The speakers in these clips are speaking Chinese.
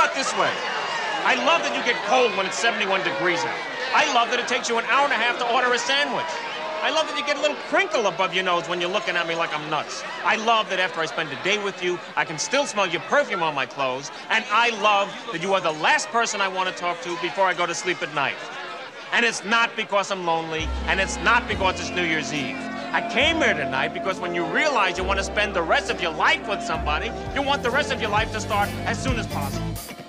about this way? I love that you get cold when it's 71 degrees out. I love that it takes you an hour and a half to order a sandwich. I love that you get a little crinkle above your nose when you're looking at me like I'm nuts. I love that after I spend a day with you, I can still smell your perfume on my clothes. And I love that you are the last person I want to talk to before I go to sleep at night. And it's not because I'm lonely, and it's not because it's New Year's Eve. I came here tonight because when you realize you want to spend the rest of your life with somebody, you want the rest of your life to start as soon as possible.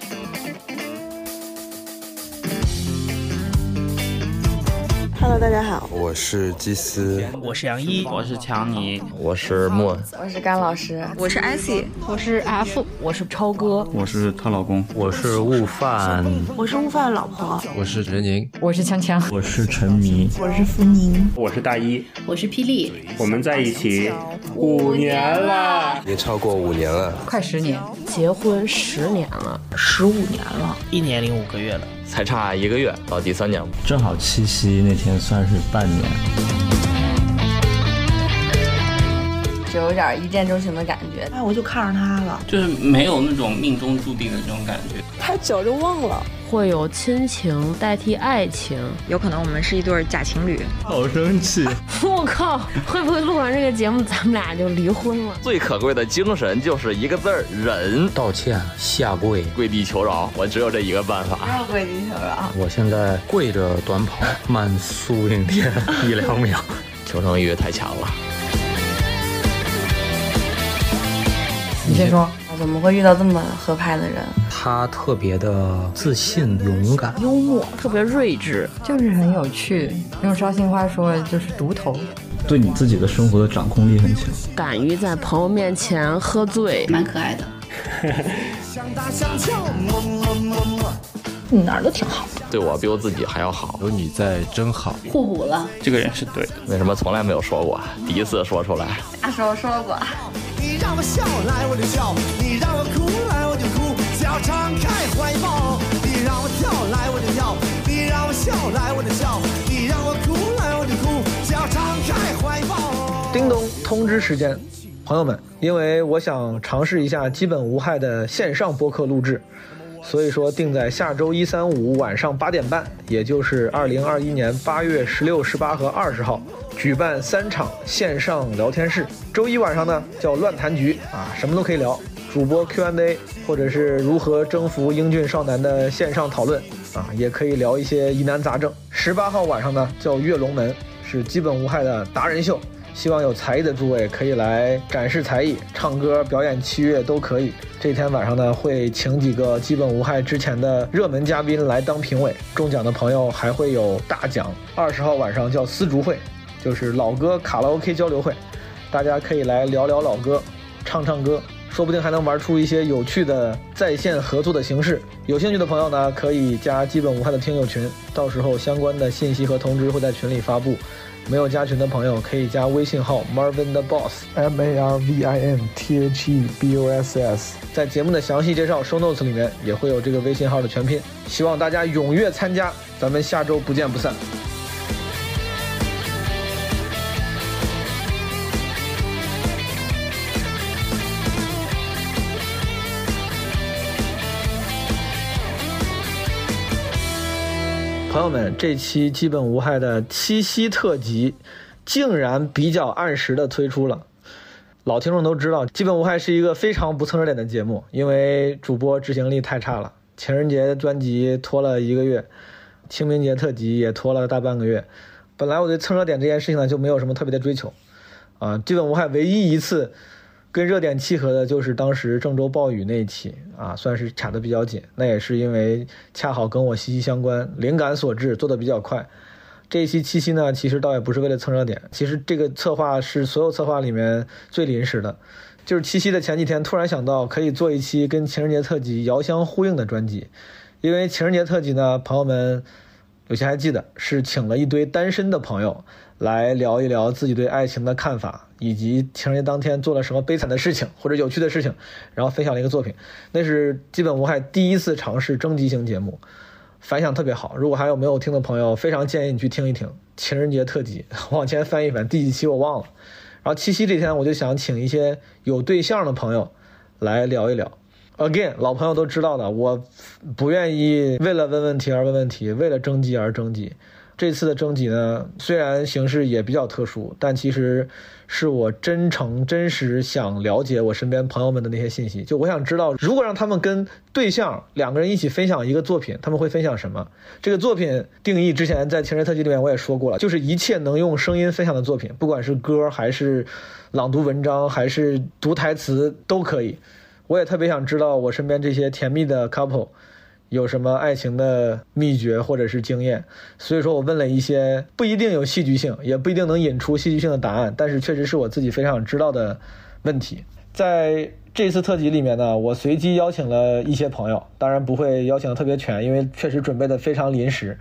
Hello，大家好，我是基斯，我是杨一，我是强尼，我是莫，我是甘老师，我是艾希，我是 F，我是超哥，我是她老公，我是悟饭，我是悟饭的老婆，我是任宁，我是锵锵，我是陈迷，我是福宁，我是大一，我是霹雳，我们在一起五年了，也超过五年了，快十年，结婚十年了，十五年了，一年零五个月了。才差一个月到第三年，正好七夕那天算是半年，就有点一见钟情的感觉。哎，我就看上他了，就是没有那种命中注定的这种感觉，太久就忘了。会有亲情代替爱情，有可能我们是一对假情侣。好生气！我靠，会不会录完这个节目咱们俩就离婚了？最可贵的精神就是一个字儿忍。道歉，下跪，跪地求饶，我只有这一个办法。不要跪地求饶。我现在跪着短跑，慢速应天 一两秒。求生欲太强了。你先说。怎么会遇到这么合拍的人？他特别的自信、勇敢、幽默，特别睿智，就是很有趣。用绍兴话说，就是独头。对你自己的生活的掌控力很强，敢于在朋友面前喝醉，蛮可爱的。你哪儿都挺好，对我比我自己还要好。有你在真好，互补了。这个人是对的，为什么从来没有说过？第一次说出来。那时候说过。你让我笑来我就笑，你让我哭来我就哭，只要敞开怀抱。你让我跳来我就跳，你让我笑来我就笑，你让我哭来我就哭，只要敞开怀抱。叮咚，通知时间，朋友们，因为我想尝试一下基本无害的线上播客录制，所以说定在下周一、三、五晚上八点半，也就是二零二一年八月十六、十八和二十号。举办三场线上聊天室，周一晚上呢叫乱谈局啊，什么都可以聊，主播 Q&A 或者是如何征服英俊少男的线上讨论啊，也可以聊一些疑难杂症。十八号晚上呢叫跃龙门，是基本无害的达人秀，希望有才艺的诸位可以来展示才艺，唱歌、表演、器乐都可以。这天晚上呢会请几个基本无害之前的热门嘉宾来当评委，中奖的朋友还会有大奖。二十号晚上叫丝竹会。就是老歌卡拉 OK 交流会，大家可以来聊聊老歌，唱唱歌，说不定还能玩出一些有趣的在线合作的形式。有兴趣的朋友呢，可以加基本无害的听友群，到时候相关的信息和通知会在群里发布。没有加群的朋友可以加微信号 Marvin the Boss，M A R V I N T H E B O S S，在节目的详细介绍 show notes 里面也会有这个微信号的全拼。希望大家踊跃参加，咱们下周不见不散。朋友们，这期基本无害的七夕特辑，竟然比较按时的推出了。老听众都知道，基本无害是一个非常不蹭热点的节目，因为主播执行力太差了。情人节专辑拖了一个月，清明节特辑也拖了大半个月。本来我对蹭热点这件事情呢，就没有什么特别的追求。啊，基本无害唯一一次。跟热点契合的就是当时郑州暴雨那一期啊，算是卡的比较紧。那也是因为恰好跟我息息相关，灵感所致，做的比较快。这一期七夕呢，其实倒也不是为了蹭热点，其实这个策划是所有策划里面最临时的，就是七夕的前几天突然想到可以做一期跟情人节特辑遥相呼应的专辑，因为情人节特辑呢，朋友们有些还记得是请了一堆单身的朋友。来聊一聊自己对爱情的看法，以及情人节当天做了什么悲惨的事情或者有趣的事情，然后分享了一个作品。那是基本无害第一次尝试征集型节目，反响特别好。如果还有没有听的朋友，非常建议你去听一听情人节特辑，往前翻一翻第几期我忘了。然后七夕这天，我就想请一些有对象的朋友来聊一聊。Again，老朋友都知道的，我不愿意为了问问题而问问题，为了征集而征集。这次的征集呢，虽然形式也比较特殊，但其实是我真诚、真实想了解我身边朋友们的那些信息。就我想知道，如果让他们跟对象两个人一起分享一个作品，他们会分享什么？这个作品定义之前在情人特辑里面我也说过了，就是一切能用声音分享的作品，不管是歌还是朗读文章，还是读台词都可以。我也特别想知道我身边这些甜蜜的 couple。有什么爱情的秘诀或者是经验？所以说我问了一些不一定有戏剧性，也不一定能引出戏剧性的答案，但是确实是我自己非常想知道的问题。在这次特辑里面呢，我随机邀请了一些朋友，当然不会邀请的特别全，因为确实准备的非常临时。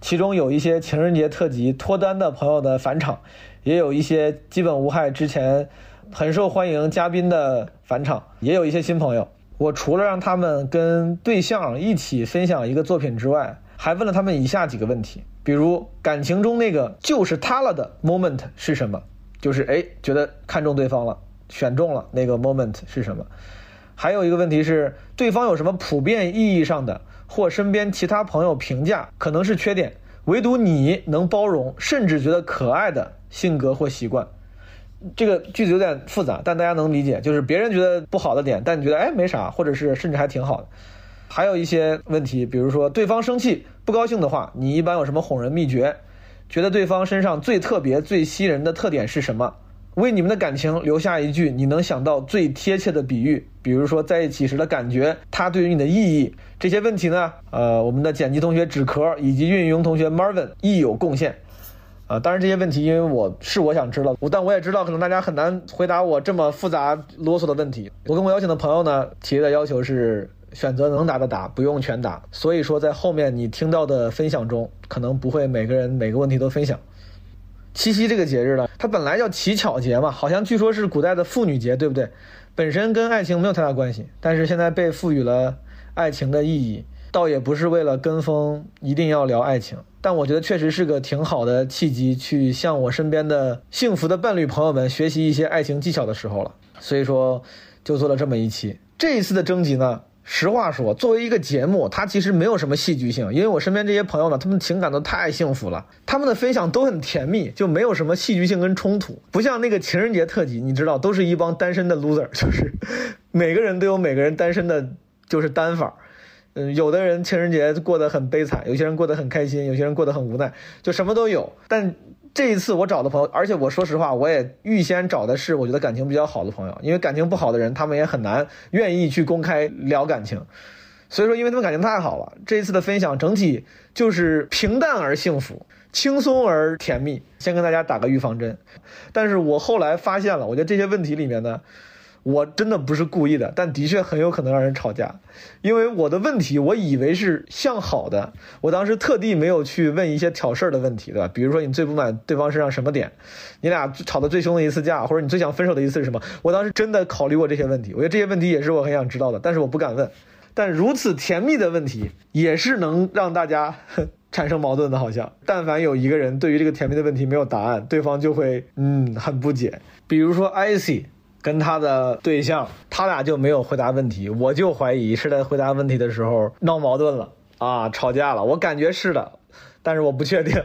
其中有一些情人节特辑脱单的朋友的返场，也有一些基本无害之前很受欢迎嘉宾的返场，也有一些新朋友。我除了让他们跟对象一起分享一个作品之外，还问了他们以下几个问题，比如感情中那个就是他了的 moment 是什么？就是哎，觉得看中对方了，选中了那个 moment 是什么？还有一个问题是，对方有什么普遍意义上的或身边其他朋友评价可能是缺点，唯独你能包容甚至觉得可爱的性格或习惯？这个句子有点复杂，但大家能理解，就是别人觉得不好的点，但你觉得哎没啥，或者是甚至还挺好的。还有一些问题，比如说对方生气不高兴的话，你一般有什么哄人秘诀？觉得对方身上最特别、最吸人的特点是什么？为你们的感情留下一句你能想到最贴切的比喻，比如说在一起时的感觉，它对于你的意义。这些问题呢，呃，我们的剪辑同学纸壳以及运营同学 Marvin 亦有贡献。啊，当然这些问题，因为我是我想知道，我但我也知道，可能大家很难回答我这么复杂啰嗦的问题。我跟我邀请的朋友呢，提的要求是选择能答的答，不用全答。所以说，在后面你听到的分享中，可能不会每个人每个问题都分享。七夕这个节日呢，它本来叫乞巧节嘛，好像据说是古代的妇女节，对不对？本身跟爱情没有太大关系，但是现在被赋予了爱情的意义，倒也不是为了跟风，一定要聊爱情。但我觉得确实是个挺好的契机，去向我身边的幸福的伴侣朋友们学习一些爱情技巧的时候了。所以说，就做了这么一期。这一次的征集呢，实话说，作为一个节目，它其实没有什么戏剧性，因为我身边这些朋友呢，他们情感都太幸福了，他们的分享都很甜蜜，就没有什么戏剧性跟冲突。不像那个情人节特辑，你知道，都是一帮单身的 loser，就是每个人都有每个人单身的，就是单法。嗯，有的人情人节过得很悲惨，有些人过得很开心，有些人过得很无奈，就什么都有。但这一次我找的朋友，而且我说实话，我也预先找的是我觉得感情比较好的朋友，因为感情不好的人，他们也很难愿意去公开聊感情。所以说，因为他们感情太好了，这一次的分享整体就是平淡而幸福，轻松而甜蜜。先跟大家打个预防针，但是我后来发现了，我觉得这些问题里面呢。我真的不是故意的，但的确很有可能让人吵架，因为我的问题我以为是向好的，我当时特地没有去问一些挑事儿的问题，对吧？比如说你最不满对方身上什么点，你俩吵得最凶的一次架，或者你最想分手的一次是什么？我当时真的考虑过这些问题，我觉得这些问题也是我很想知道的，但是我不敢问。但如此甜蜜的问题也是能让大家 产生矛盾的，好像但凡有一个人对于这个甜蜜的问题没有答案，对方就会嗯很不解。比如说 icy。跟他的对象，他俩就没有回答问题，我就怀疑是在回答问题的时候闹矛盾了啊，吵架了。我感觉是的，但是我不确定。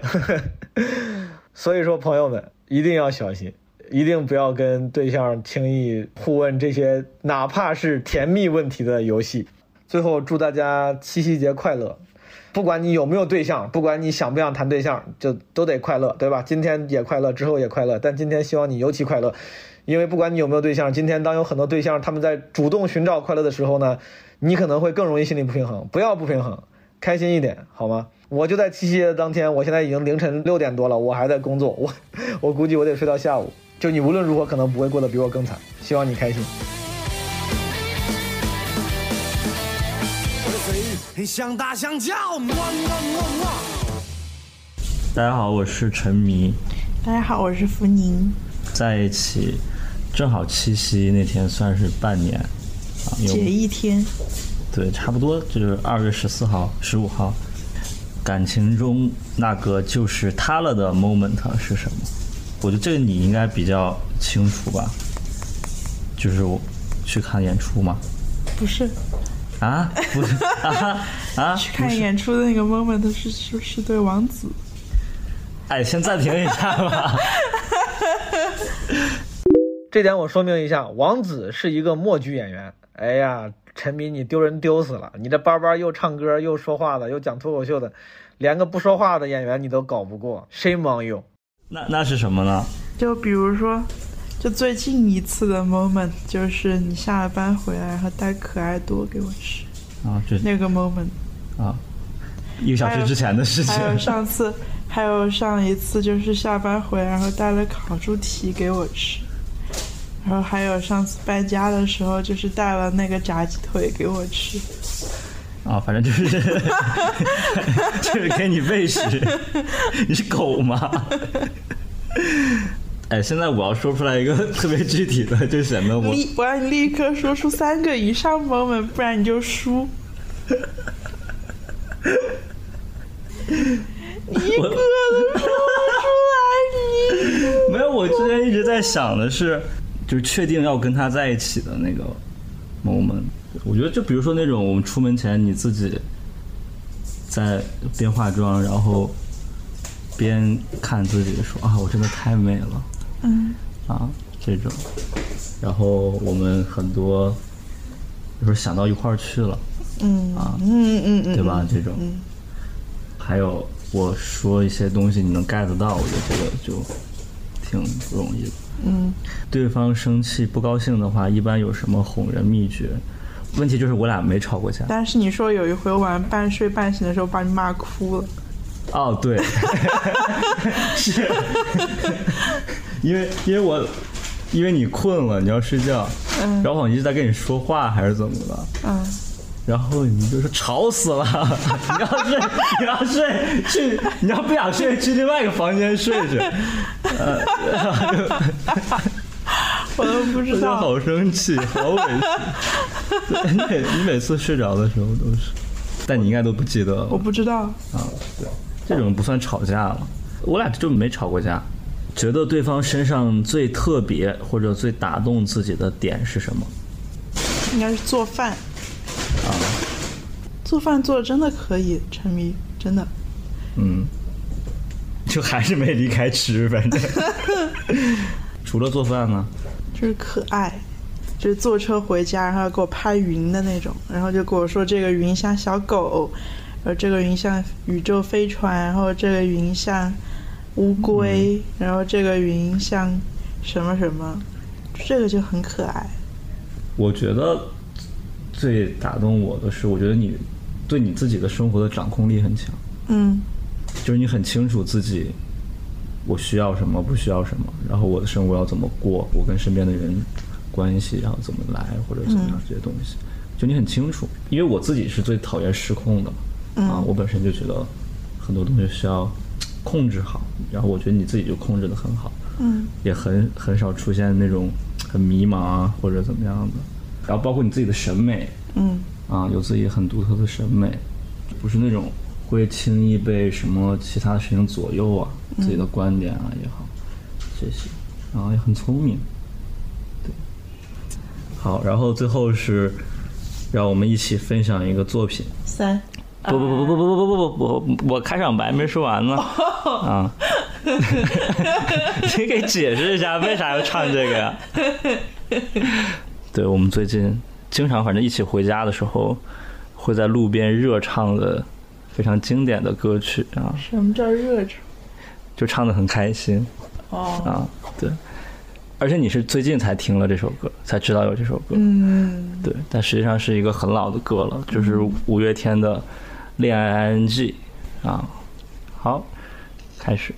所以说，朋友们一定要小心，一定不要跟对象轻易互问这些哪怕是甜蜜问题的游戏。最后，祝大家七夕节快乐！不管你有没有对象，不管你想不想谈对象，就都得快乐，对吧？今天也快乐，之后也快乐，但今天希望你尤其快乐。因为不管你有没有对象，今天当有很多对象他们在主动寻找快乐的时候呢，你可能会更容易心理不平衡。不要不平衡，开心一点好吗？我就在七夕的当天，我现在已经凌晨六点多了，我还在工作，我我估计我得睡到下午。就你无论如何可能不会过得比我更惨，希望你开心。大家好，我是陈迷。大家好，我是福宁。在一起，正好七夕那天算是半年，啊，节一天，对，差不多就是二月十四号、十五号。感情中那个就是他了的 moment 是什么？我觉得这个你应该比较清楚吧？就是我去看演出吗，不是啊，不是啊啊！去看演出的那个 moment 是是是对王子。哎，先暂停一下吧。这点我说明一下，王子是一个默剧演员。哎呀，陈迷你丢人丢死了！你这班班又唱歌又说话的，又讲脱口秀的，连个不说话的演员你都搞不过，Shame on you！那那是什么呢？就比如说，就最近一次的 moment，就是你下了班回来，然后带可爱多给我吃。啊，这那个 moment。啊，一个小时之前的事情。还有上次，还有上一次，就是下班回来，然后带了烤猪蹄给我吃。然后还有上次搬家的时候，就是带了那个炸鸡腿给我吃。啊，反正就是 就是给你喂食。你是狗吗？哎，现在我要说出来一个特别具体的，就显得我立我让你立刻说出三个以上 moment，不然你就输。一个都说不出来，你没有。我之前一直在想的是。就是确定要跟他在一起的那个 moment，我觉得就比如说那种我们出门前你自己在边化妆，然后边看自己说啊，我真的太美了，嗯，啊这种，然后我们很多有时候想到一块儿去了，嗯。啊嗯嗯嗯，对吧？这种，还有我说一些东西你能 get 到，我觉得这个就挺不容易的。嗯，对方生气不高兴的话，一般有什么哄人秘诀？问题就是我俩没吵过架。但是你说有一回晚上半睡半醒的时候把你骂哭了。哦，对，是，因为因为我因为你困了，你要睡觉，嗯，然后我一直在跟你说话还是怎么的，嗯。然后你就说吵死了，你要睡，你要睡去，你要不想睡去另外一个房间睡去。呃，我都不知道。好生气，好委屈。你每你每次睡着的时候都是，但你应该都不记得了。我不知道。啊，对，这种不算吵架了。我俩就没吵过架。觉得对方身上最特别或者最打动自己的点是什么？应该是做饭。啊，做饭做的真的可以，沉迷真的。嗯，就还是没离开吃，反正。除了做饭呢？就是可爱，就是坐车回家，然后给我拍云的那种，然后就跟我说这个云像小狗，然后这个云像宇宙飞船，然后这个云像乌龟，然后这个云像什么什么，这个就很可爱。我觉得。最打动我的是，我觉得你对你自己的生活的掌控力很强。嗯，就是你很清楚自己我需要什么，不需要什么，然后我的生活要怎么过，我跟身边的人关系然后怎么来或者怎么样这些东西，就你很清楚。因为我自己是最讨厌失控的嘛，啊，我本身就觉得很多东西需要控制好，然后我觉得你自己就控制的很好，嗯，也很很少出现那种很迷茫啊或者怎么样的。然后包括你自己的审美，嗯，啊，有自己很独特的审美，不是那种会轻易被什么其他事情左右啊，自己的观点啊也好，这些，然后也很聪明，对，好，然后最后是让我们一起分享一个作品，三，不不不不不不不不不不，我开场白没说完呢，啊，你给解释一下为啥要唱这个呀？对我们最近经常反正一起回家的时候，会在路边热唱的非常经典的歌曲啊。什么叫热唱？就唱的很开心。哦。啊，对。而且你是最近才听了这首歌，才知道有这首歌。嗯。对，但实际上是一个很老的歌了，就是五月天的《恋爱 ING》啊。好，开始。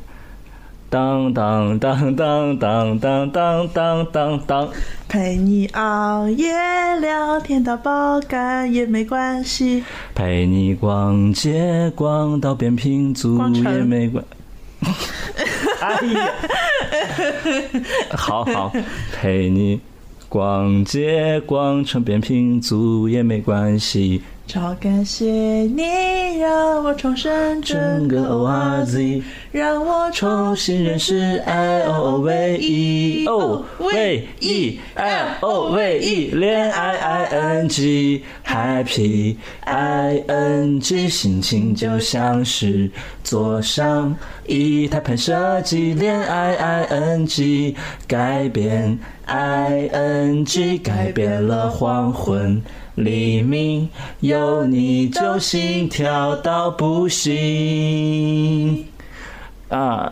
当当当当当当当当当。当，陪你熬夜聊天到爆肝也没关系，陪你逛街逛到扁平足也没关。哎呀，好好。陪你逛街逛成扁平足也没关系，超感谢你让我重生整个 O R Z，让我重新认识 L O V E，O V E L O V E，恋爱 I N G Happy I N G，心情就像是坐上一台喷射机，恋爱 I N G 改变 I N G 改变了黄昏。黎明有你就心跳到不行。啊！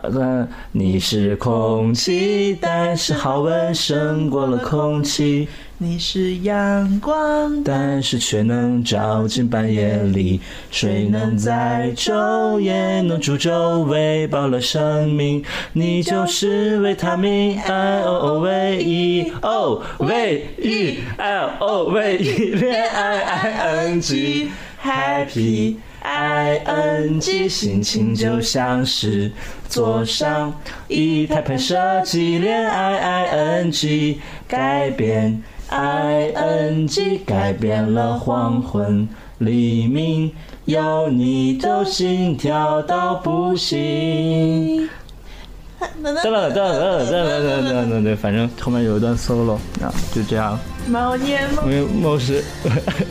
你是空气，但是好闻胜过了空气。你是阳光，但是却能照进半夜里。水能载舟，也能煮粥，喂饱了生命。你就是维他命，I O O V E O V E L O V E，恋爱 I N G，Happy I N G，心情就像是坐上一台喷射机，恋爱 I N G，改变。I N G 改变了黄昏，黎明有你都心跳到不行。噔噔噔噔噔噔噔噔噔，反正后面有一段 solo 啊，就这样。某年某月某时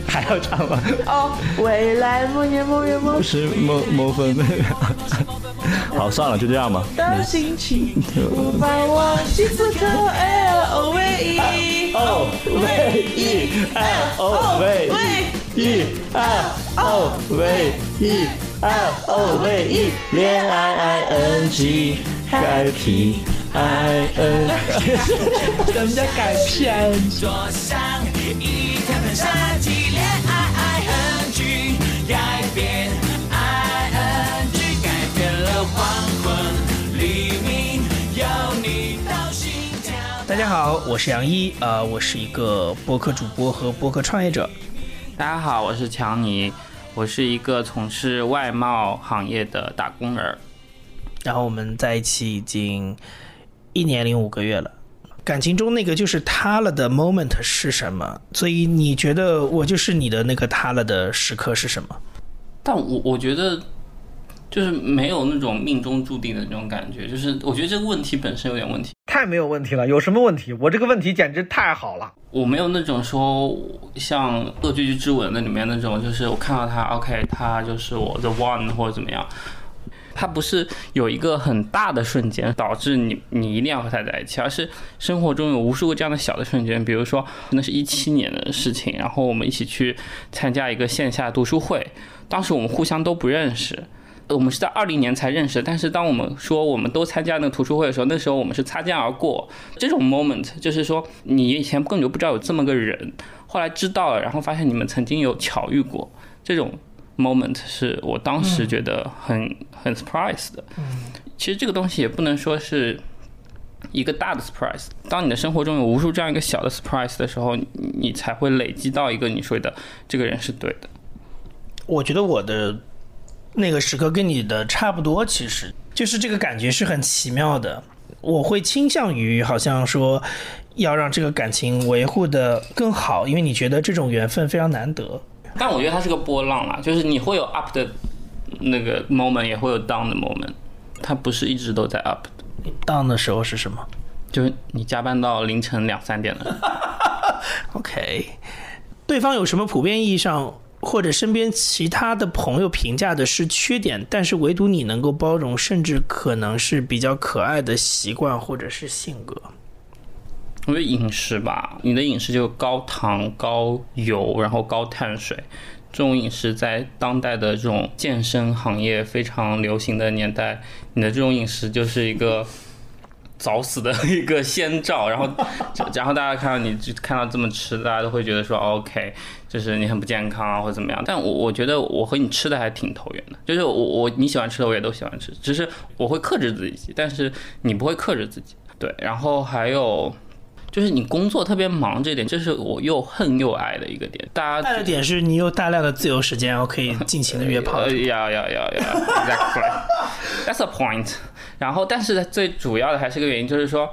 还要唱吗？哦，未来某年某月某时某某分。好，算了，就这样吧。的心情无法忘记此刻，L O V E O V E L O V E L O V E L O V E 恋爱 I N G Happy I N G 什么叫改片？坐上一台喷射机，恋爱 I N G 改变 I N G 改变了黄昏，黎明有你到心跳。大家好，我是杨一，呃，我是一个播客主播和播客创业者。大家好，我是强尼，我是一个从事外贸行业的打工人。然后我们在一起已经一年零五个月了。感情中那个就是他了的 moment 是什么？所以你觉得我就是你的那个他了的时刻是什么？但我我觉得就是没有那种命中注定的那种感觉，就是我觉得这个问题本身有点问题。太没有问题了，有什么问题？我这个问题简直太好了。我没有那种说像《恶作剧之吻》那里面那种，就是我看到他，OK，他就是我的 one 或者怎么样。它不是有一个很大的瞬间导致你你一定要和他在一起，而是生活中有无数个这样的小的瞬间。比如说，那是一七年的事情，然后我们一起去参加一个线下读书会，当时我们互相都不认识，我们是在二零年才认识。但是当我们说我们都参加那个读书会的时候，那时候我们是擦肩而过。这种 moment 就是说，你以前根本就不知道有这么个人，后来知道了，然后发现你们曾经有巧遇过这种。Moment 是我当时觉得很很 surprise 的。其实这个东西也不能说是一个大的 surprise。当你的生活中有无数这样一个小的 surprise 的时候，你才会累积到一个你说的这个人是对的。我觉得我的那个时刻跟你的差不多，其实就是这个感觉是很奇妙的。我会倾向于好像说要让这个感情维护的更好，因为你觉得这种缘分非常难得。但我觉得它是个波浪啦，就是你会有 up 的那个 moment，也会有 down 的 moment，它不是一直都在 up 的。down 的时候是什么？就是你加班到凌晨两三点了。OK，对方有什么普遍意义上或者身边其他的朋友评价的是缺点，但是唯独你能够包容，甚至可能是比较可爱的习惯或者是性格？我觉得饮食吧，你的饮食就高糖、高油，然后高碳水，这种饮食在当代的这种健身行业非常流行的年代，你的这种饮食就是一个 早死的一个先兆。然后，然后大家看到你就看到这么吃，大家都会觉得说 OK，就是你很不健康啊，或者怎么样。但我我觉得我和你吃的还挺投缘的，就是我我你喜欢吃的我也都喜欢吃，只是我会克制自己，但是你不会克制自己。对，然后还有。就是你工作特别忙这点，这是我又恨又爱的一个点。大家爱的点是你有大量的自由时间，然后可以 尽情的约炮。要要要要，Exactly，That's a point。然后，但是最主要的还是个原因，就是说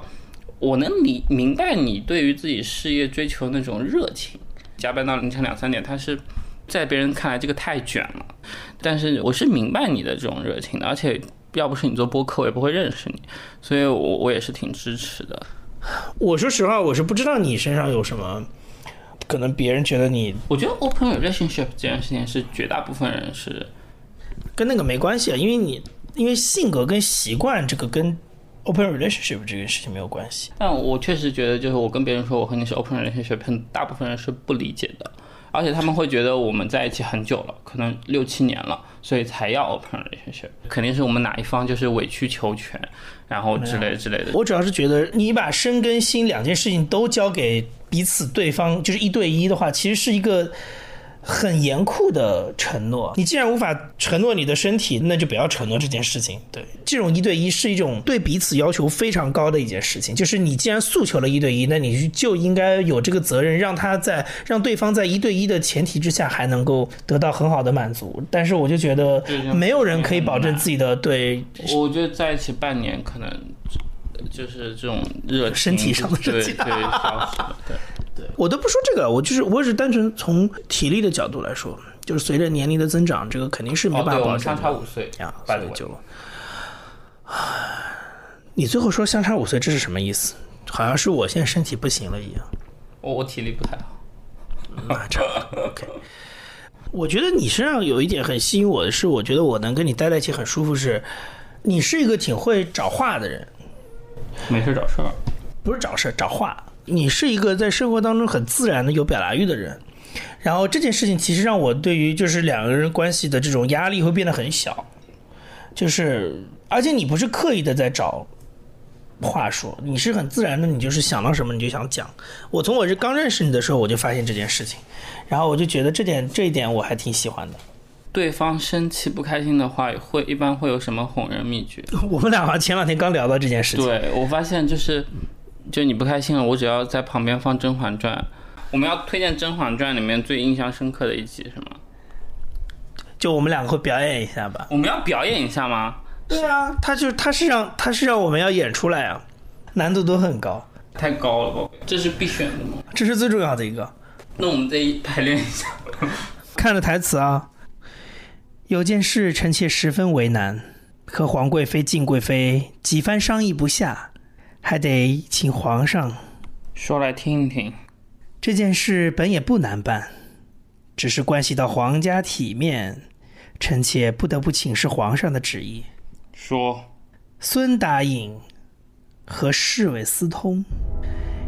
我能理明白你对于自己事业追求那种热情。加班到凌晨两三点，他是在别人看来这个太卷了，但是我是明白你的这种热情的，而且要不是你做播客，我也不会认识你，所以我我也是挺支持的。我说实话，我是不知道你身上有什么，可能别人觉得你，我觉得 open relationship 这件事情是绝大部分人是跟那个没关系啊，因为你因为性格跟习惯这个跟 open relationship 这个事情没有关系。但我确实觉得，就是我跟别人说我和你是 open relationship，很大部分人是不理解的，而且他们会觉得我们在一起很久了，可能六七年了，所以才要 open relationship，肯定是我们哪一方就是委曲求全，然后之类之类的。我主要是觉得你把身跟心两件事情都交给彼此对方，就是一对一的话，其实是一个。很严酷的承诺，你既然无法承诺你的身体，那就不要承诺这件事情。对，这种一对一是一种对彼此要求非常高的一件事情。就是你既然诉求了一对一，那你就应该有这个责任，让他在让对方在一对一的前提之下还能够得到很好的满足。但是我就觉得没有人可以保证自己的对。我觉得在一起半年可能就是这种热身体上的热情对。对。对我都不说这个，我就是我只是单纯从体力的角度来说，就是随着年龄的增长，这个肯定是没办法保证。相差五岁呀，所以就，你最后说相差五岁，这是什么意思？好像是我现在身体不行了一样。我我体力不太好。那差 OK。我觉得你身上有一点很吸引我的是，我觉得我能跟你待在一起很舒服，是你是一个挺会找话的人。没事找事儿。不是找事儿，找话。你是一个在生活当中很自然的有表达欲的人，然后这件事情其实让我对于就是两个人关系的这种压力会变得很小，就是而且你不是刻意的在找话说，你是很自然的，你就是想到什么你就想讲。我从我这刚认识你的时候我就发现这件事情，然后我就觉得这点这一点我还挺喜欢的。对方生气不开心的话，会一般会有什么哄人秘诀？我们俩前两天刚聊到这件事情，对我发现就是。就你不开心了，我只要在旁边放《甄嬛传》，我们要推荐《甄嬛传》里面最印象深刻的一集是吗？就我们两个会表演一下吧。我们要表演一下吗？对啊，他就是他是让他是让我们要演出来啊，难度都很高。太高了吧？这是必选的吗？这是最重要的一个。那我们再排练一下。看着台词啊，有件事臣妾十分为难，和皇贵妃、敬贵妃几番商议不下。还得请皇上说来听听。这件事本也不难办，只是关系到皇家体面，臣妾不得不请示皇上的旨意。说，孙答应和侍卫私通，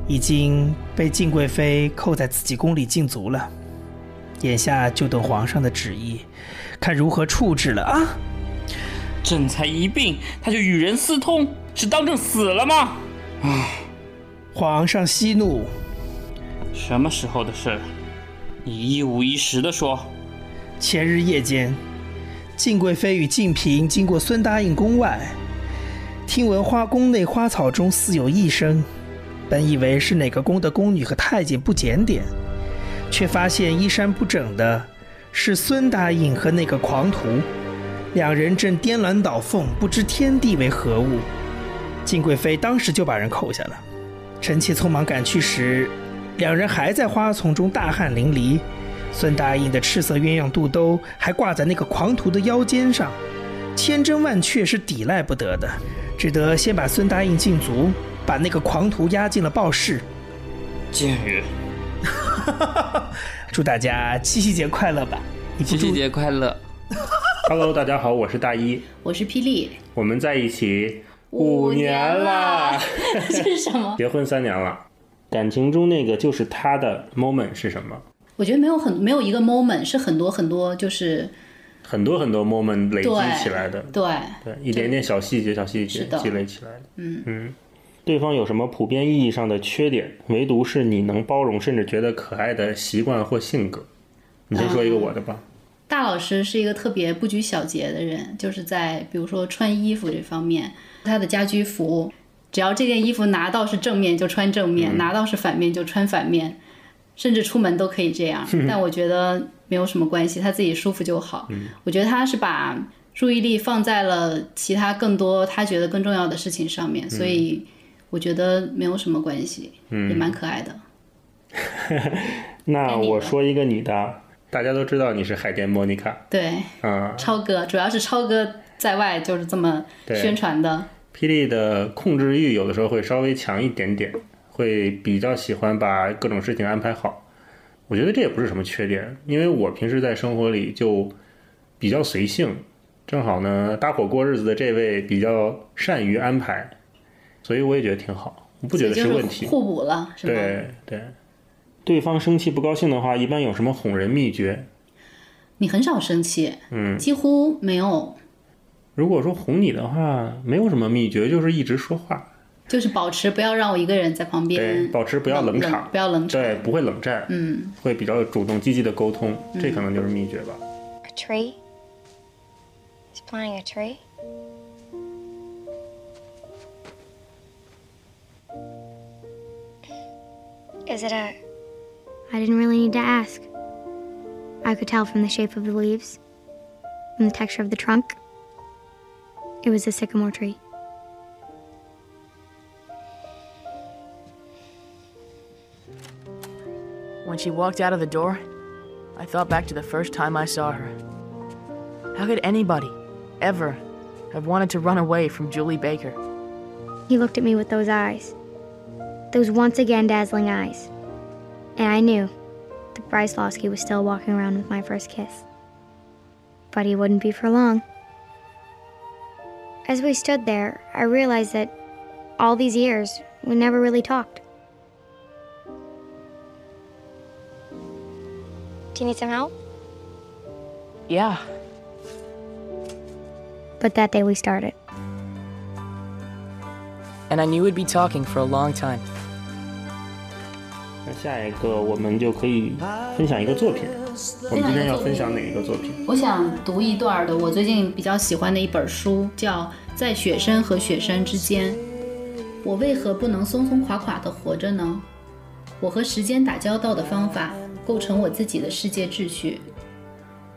已经被敬贵妃扣在自己宫里禁足了，眼下就等皇上的旨意，看如何处置了啊！朕才一病，他就与人私通，是当朕死了吗？啊！皇上息怒。什么时候的事？你一五一十的说。前日夜间，静贵妃与静嫔经过孙答应宫外，听闻花宫内花草中似有异声，本以为是哪个宫的宫女和太监不检点，却发现衣衫不整的是孙答应和那个狂徒，两人正颠鸾倒凤，不知天地为何物。静贵妃当时就把人扣下了，臣妾匆忙赶去时，两人还在花丛中大汗淋漓。孙答应的赤色鸳鸯肚兜还挂在那个狂徒的腰间上，千真万确是抵赖不得的，只得先把孙答应禁足，把那个狂徒押进了报室。贱人！祝大家七夕节快乐吧！七夕节快乐！Hello，大家好，我是大一，我是霹雳，我们在一起。五年了，这是什么？结婚三年了，感情中那个就是他的 moment 是什么？我觉得没有很没有一个 moment，是很多很多就是很多很多 moment 累积起来的，对对，一点点小细节小细节积累起来的。嗯嗯，对方有什么普遍意义上的缺点，唯独是你能包容甚至觉得可爱的习惯或性格？你先说一个我的吧。大老师是一个特别不拘小节的人，就是在比如说穿衣服这方面。他的家居服，只要这件衣服拿到是正面就穿正面，拿到是反面就穿反面，甚至出门都可以这样。但我觉得没有什么关系，他自己舒服就好。我觉得他是把注意力放在了其他更多他觉得更重要的事情上面，所以我觉得没有什么关系，也蛮可爱的。那我说一个你的，大家都知道你是海淀莫妮卡。对，啊，超哥，主要是超哥在外就是这么宣传的。霹雳的控制欲有的时候会稍微强一点点，会比较喜欢把各种事情安排好。我觉得这也不是什么缺点，因为我平时在生活里就比较随性，正好呢搭伙过日子的这位比较善于安排，所以我也觉得挺好，我不觉得是问题。互补了，是吧？对对。对方生气不高兴的话，一般有什么哄人秘诀？你很少生气，嗯，几乎没有。如果说哄你的话，没有什么秘诀，就是一直说话，就是保持不要让我一个人在旁边，对，保持不要冷场，不要冷场，对，不会冷战，嗯，会比较主动积极的沟通，这可能就是秘诀吧。A tree. He's planting a tree. Is it a I didn't really need to ask. I could tell from the shape of the leaves, from the texture of the trunk. It was a sycamore tree. When she walked out of the door, I thought back to the first time I saw her. How could anybody, ever, have wanted to run away from Julie Baker? He looked at me with those eyes, those once again dazzling eyes. And I knew that Bryce Losky was still walking around with my first kiss. But he wouldn't be for long. As we stood there, I realized that all these years we never really talked. Do you need some help? Yeah. But that day we started. And I knew we'd be talking for a long time. 下一个我们就可以分享一个作品。我们今天要分享哪一个作品？我想读一段的我最近比较喜欢的一本书，叫《在雪山和雪山之间》。我为何不能松松垮垮地活着呢？我和时间打交道的方法构成我自己的世界秩序。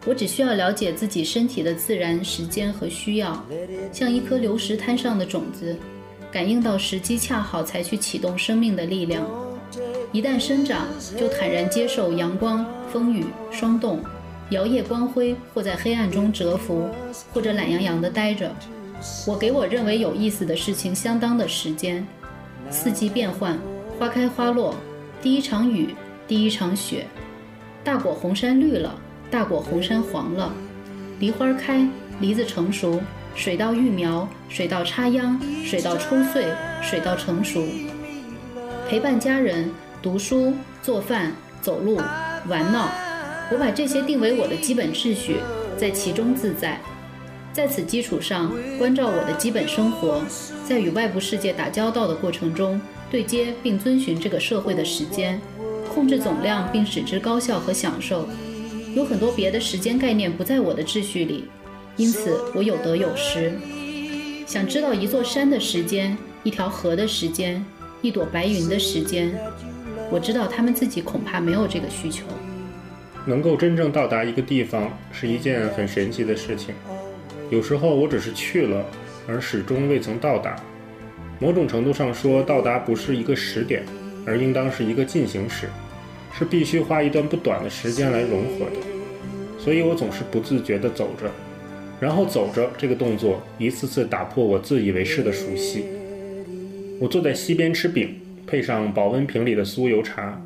我只需要了解自己身体的自然时间和需要，像一颗流石滩上的种子，感应到时机恰好才去启动生命的力量。一旦生长，就坦然接受阳光、风雨、霜冻，摇曳光辉，或在黑暗中蛰伏，或者懒洋洋地待着。我给我认为有意思的事情相当的时间。四季变换，花开花落，第一场雨，第一场雪，大果红山绿了，大果红山黄了，梨花开，梨子成熟，水稻育苗，水稻插秧，水稻抽穗，水稻成熟。陪伴家人。读书、做饭、走路、玩闹，我把这些定为我的基本秩序，在其中自在。在此基础上，关照我的基本生活，在与外部世界打交道的过程中，对接并遵循这个社会的时间，控制总量并使之高效和享受。有很多别的时间概念不在我的秩序里，因此我有得有失。想知道一座山的时间，一条河的时间，一朵白云的时间。我知道他们自己恐怕没有这个需求。能够真正到达一个地方是一件很神奇的事情。有时候我只是去了，而始终未曾到达。某种程度上说，到达不是一个时点，而应当是一个进行时，是必须花一段不短的时间来融合的。所以我总是不自觉地走着，然后走着这个动作一次次打破我自以为是的熟悉。我坐在溪边吃饼。配上保温瓶里的酥油茶，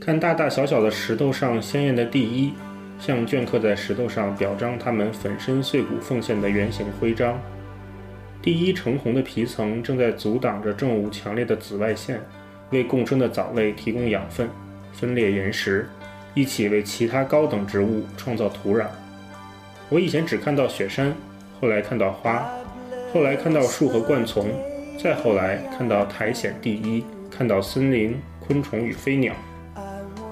看大大小小的石头上鲜艳的第一，像镌刻在石头上表彰他们粉身碎骨奉献的圆形徽章。第一橙红的皮层正在阻挡着正午强烈的紫外线，为共生的藻类提供养分，分裂岩石，一起为其他高等植物创造土壤。我以前只看到雪山，后来看到花，后来看到树和灌丛，再后来看到苔藓第一。看到森林、昆虫与飞鸟，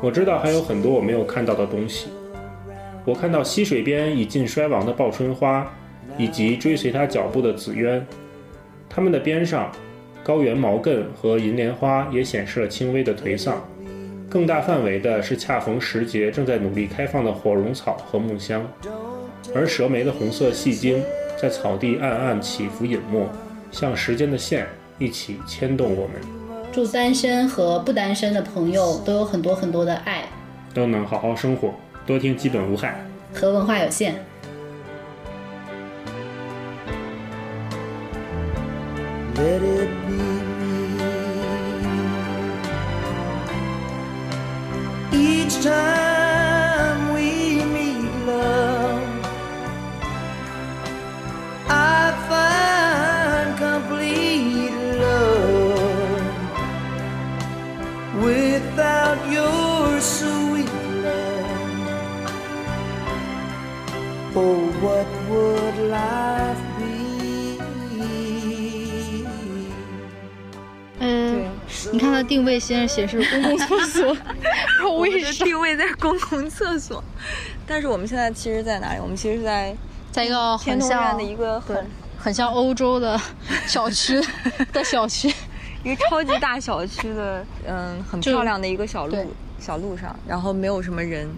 我知道还有很多我没有看到的东西。我看到溪水边已近衰亡的报春花，以及追随它脚步的紫鸢。它们的边上，高原毛茛和银莲花也显示了轻微的颓丧。更大范围的是恰逢时节正在努力开放的火绒草和木香，而蛇莓的红色细茎在草地暗暗起伏隐没，像时间的线一起牵动我们。祝单身和不单身的朋友都有很多很多的爱，都能好好生活。多听基本无害。和文化有限。Let it be me. Each time life be? 嗯，你看它定位先是显示公共厕所，不知道我们的为啥。定位在公共厕所，但是我们现在其实在哪里？我们其实是在在一个天通很像苑的一个很很像欧洲的小区 的小区，一个超级大小区的，嗯，很漂亮的一个小路小路上，然后没有什么人，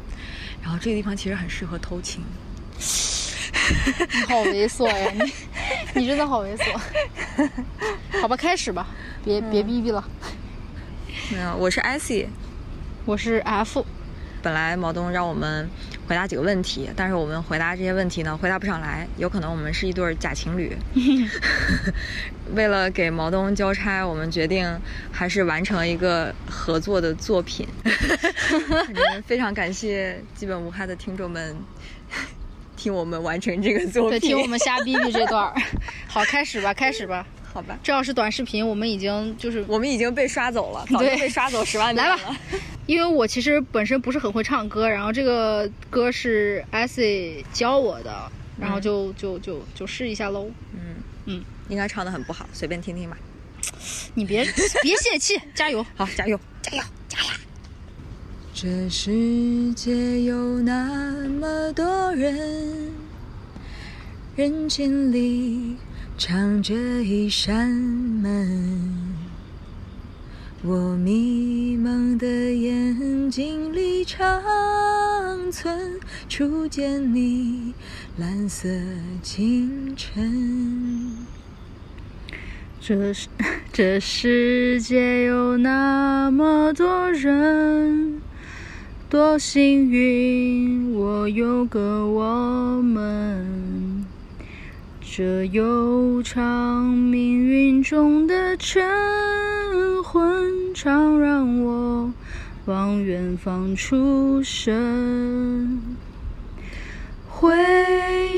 然后这个地方其实很适合偷情。你好猥琐呀！你你真的好猥琐。好吧，开始吧，别别逼逼了。没有，我是 IC，我是 F。本来毛东让我们回答几个问题，但是我们回答这些问题呢，回答不上来，有可能我们是一对儿假情侣。为了给毛东交差，我们决定还是完成一个合作的作品。非常感谢基本无害的听众们听我们完成这个作对，品，听我们瞎逼逼这段儿。好，开始吧，开始吧。好吧，这要是短视频，我们已经就是我们已经被刷走了，早就对被刷走十万 遍了。来吧，因为我其实本身不是很会唱歌，然后这个歌是 IC 教我的，然后就就就就试一下喽。嗯嗯，应该唱的很不好，随便听听吧。你别别泄气，加油！好，加油，加油，加油！这世界有那么多人，人群里藏着一扇门。我迷茫的眼睛里长存初见你蓝色清晨。这世这世界有那么多人，多幸运我有个我们。这悠长命运中的晨昏，常让我往远方出神。灰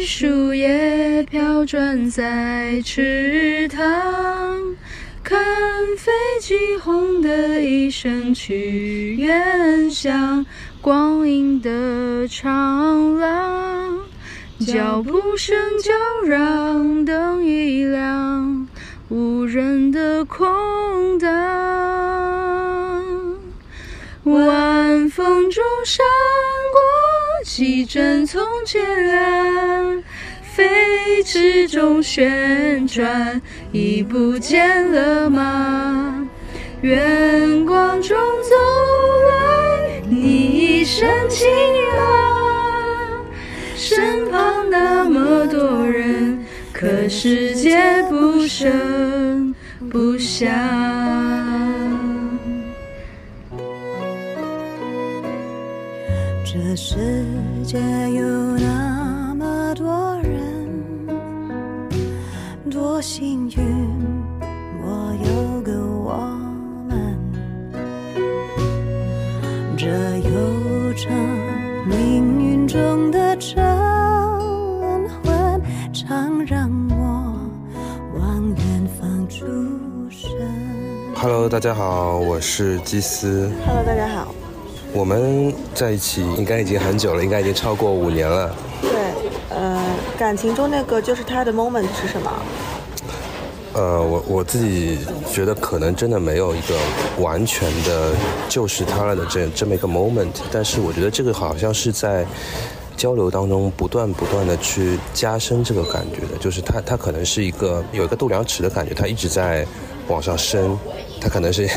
树叶飘转在池塘，看飞机轰的一声去远乡，光阴的长廊，脚步声叫嚷，灯一亮，无人的空荡。晚风中闪过几帧从前啊，飞驰中旋转，已不见了吗？远光中走来你一身轻朗，身旁那么多人，可世界不声不响。这世界有那么多，多幸运，我有个我们。这悠长命运中的晨昏，常让我往远方出神。Hello，大家好，我是基斯。Hello，大家好。我们在一起应该已经很久了，应该已经超过五年了。对，呃，感情中那个就是他的 moment 是什么？呃，我我自己觉得可能真的没有一个完全的就是他了的这这么一个 moment，但是我觉得这个好像是在交流当中不断不断的去加深这个感觉的，就是他他可能是一个有一个度量尺的感觉，他一直在往上升，他可能是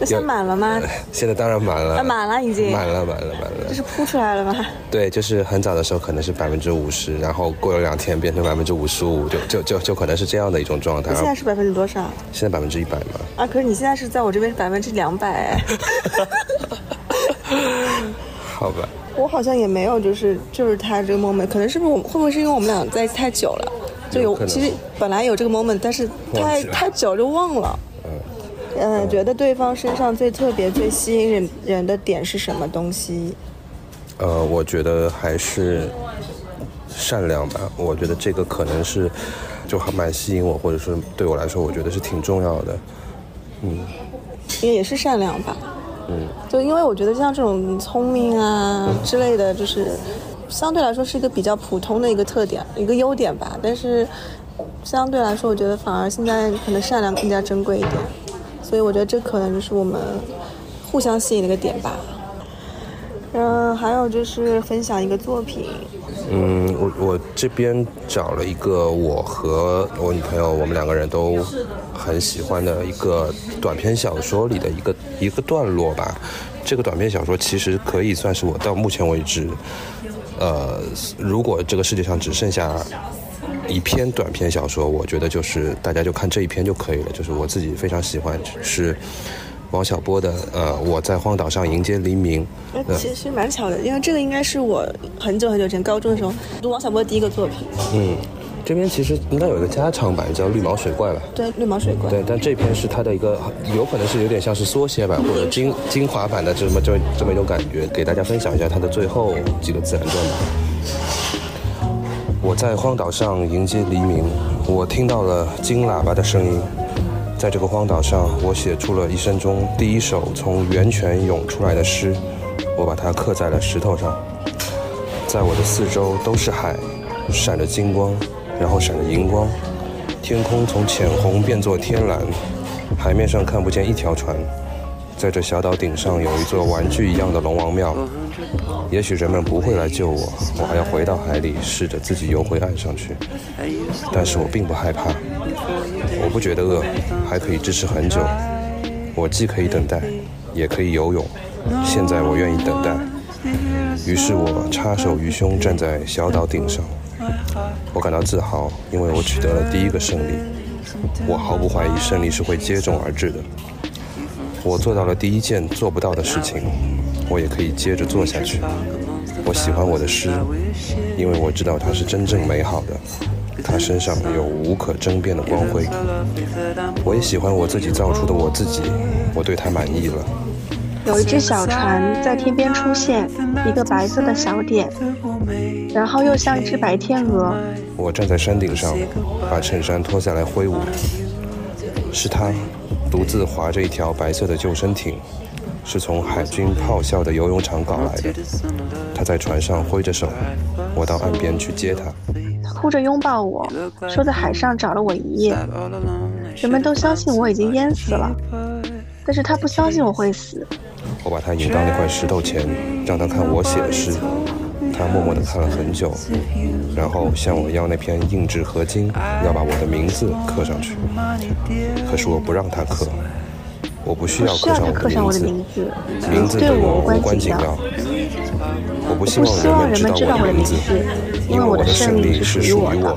那现在满了吗？现在当然满了，啊，满了已经。满了，满了，满了。这是铺出来了吗？对，就是很早的时候可能是百分之五十，然后过了两天变成百分之五十五，就就就就可能是这样的一种状态。现在是百分之多少？现在百分之一百嘛。啊，可是你现在是在我这边是百分之两百。好吧。我好像也没有，就是就是他这个 moment，可能是不是我会不会是因为我们俩在一起太久了，就有其实本来有这个 moment，但是太太久就忘了。嗯，觉得对方身上最特别、最吸引人人的点是什么东西？呃，我觉得还是善良吧。我觉得这个可能是就还蛮吸引我，或者说对我来说，我觉得是挺重要的。嗯，也也是善良吧。嗯，就因为我觉得像这种聪明啊之类的，就是相对来说是一个比较普通的一个特点、一个优点吧。但是相对来说，我觉得反而现在可能善良更加珍贵一点。所以我觉得这可能就是我们互相吸引的一个点吧。嗯，还有就是分享一个作品。嗯，我我这边找了一个我和我女朋友我们两个人都很喜欢的一个短篇小说里的一个一个段落吧。这个短篇小说其实可以算是我到目前为止，呃，如果这个世界上只剩下。一篇短篇小说，我觉得就是大家就看这一篇就可以了。就是我自己非常喜欢，是王小波的呃，我在荒岛上迎接黎明。哎，其实其实蛮巧的，因为这个应该是我很久很久前高中的时候读王小波第一个作品。嗯，这边其实应该有一个加长版叫《绿毛水怪》吧？对，《绿毛水怪》。对，但这篇是它的一个，有可能是有点像是缩写版或者精精华版的这么这这么一种感觉，给大家分享一下它的最后几个自然段吧。我在荒岛上迎接黎明，我听到了金喇叭的声音。在这个荒岛上，我写出了一生中第一首从源泉涌出来的诗，我把它刻在了石头上。在我的四周都是海，闪着金光，然后闪着银光。天空从浅红变作天蓝，海面上看不见一条船。在这小岛顶上有一座玩具一样的龙王庙。也许人们不会来救我，我还要回到海里，试着自己游回岸上去。但是我并不害怕，我不觉得饿，还可以支持很久。我既可以等待，也可以游泳。现在我愿意等待。于是我插手于胸，站在小岛顶上。我感到自豪，因为我取得了第一个胜利。我毫不怀疑胜利是会接踵而至的。我做到了第一件做不到的事情。我也可以接着做下去。我喜欢我的诗，因为我知道它是真正美好的，它身上有无可争辩的光辉。我也喜欢我自己造出的我自己，我对它满意了。有一只小船在天边出现，一个白色的小点，然后又像一只白天鹅。我站在山顶上，把衬衫脱下来挥舞。是他，独自划着一条白色的救生艇。是从海军炮校的游泳场搞来的。他在船上挥着手，我到岸边去接他。他哭着拥抱我，说在海上找了我一夜。人们都相信我已经淹死了，但是他不相信我会死。我把他引到那块石头前，让他看我写的诗。他默默地看了很久，然后向我要那片硬质合金，要把我的名字刻上去。可是我不让他刻。我不需要刻上我的名字，名字对我无关紧要。我不希望人们知道我的名字，因为我的胜利是属于我的。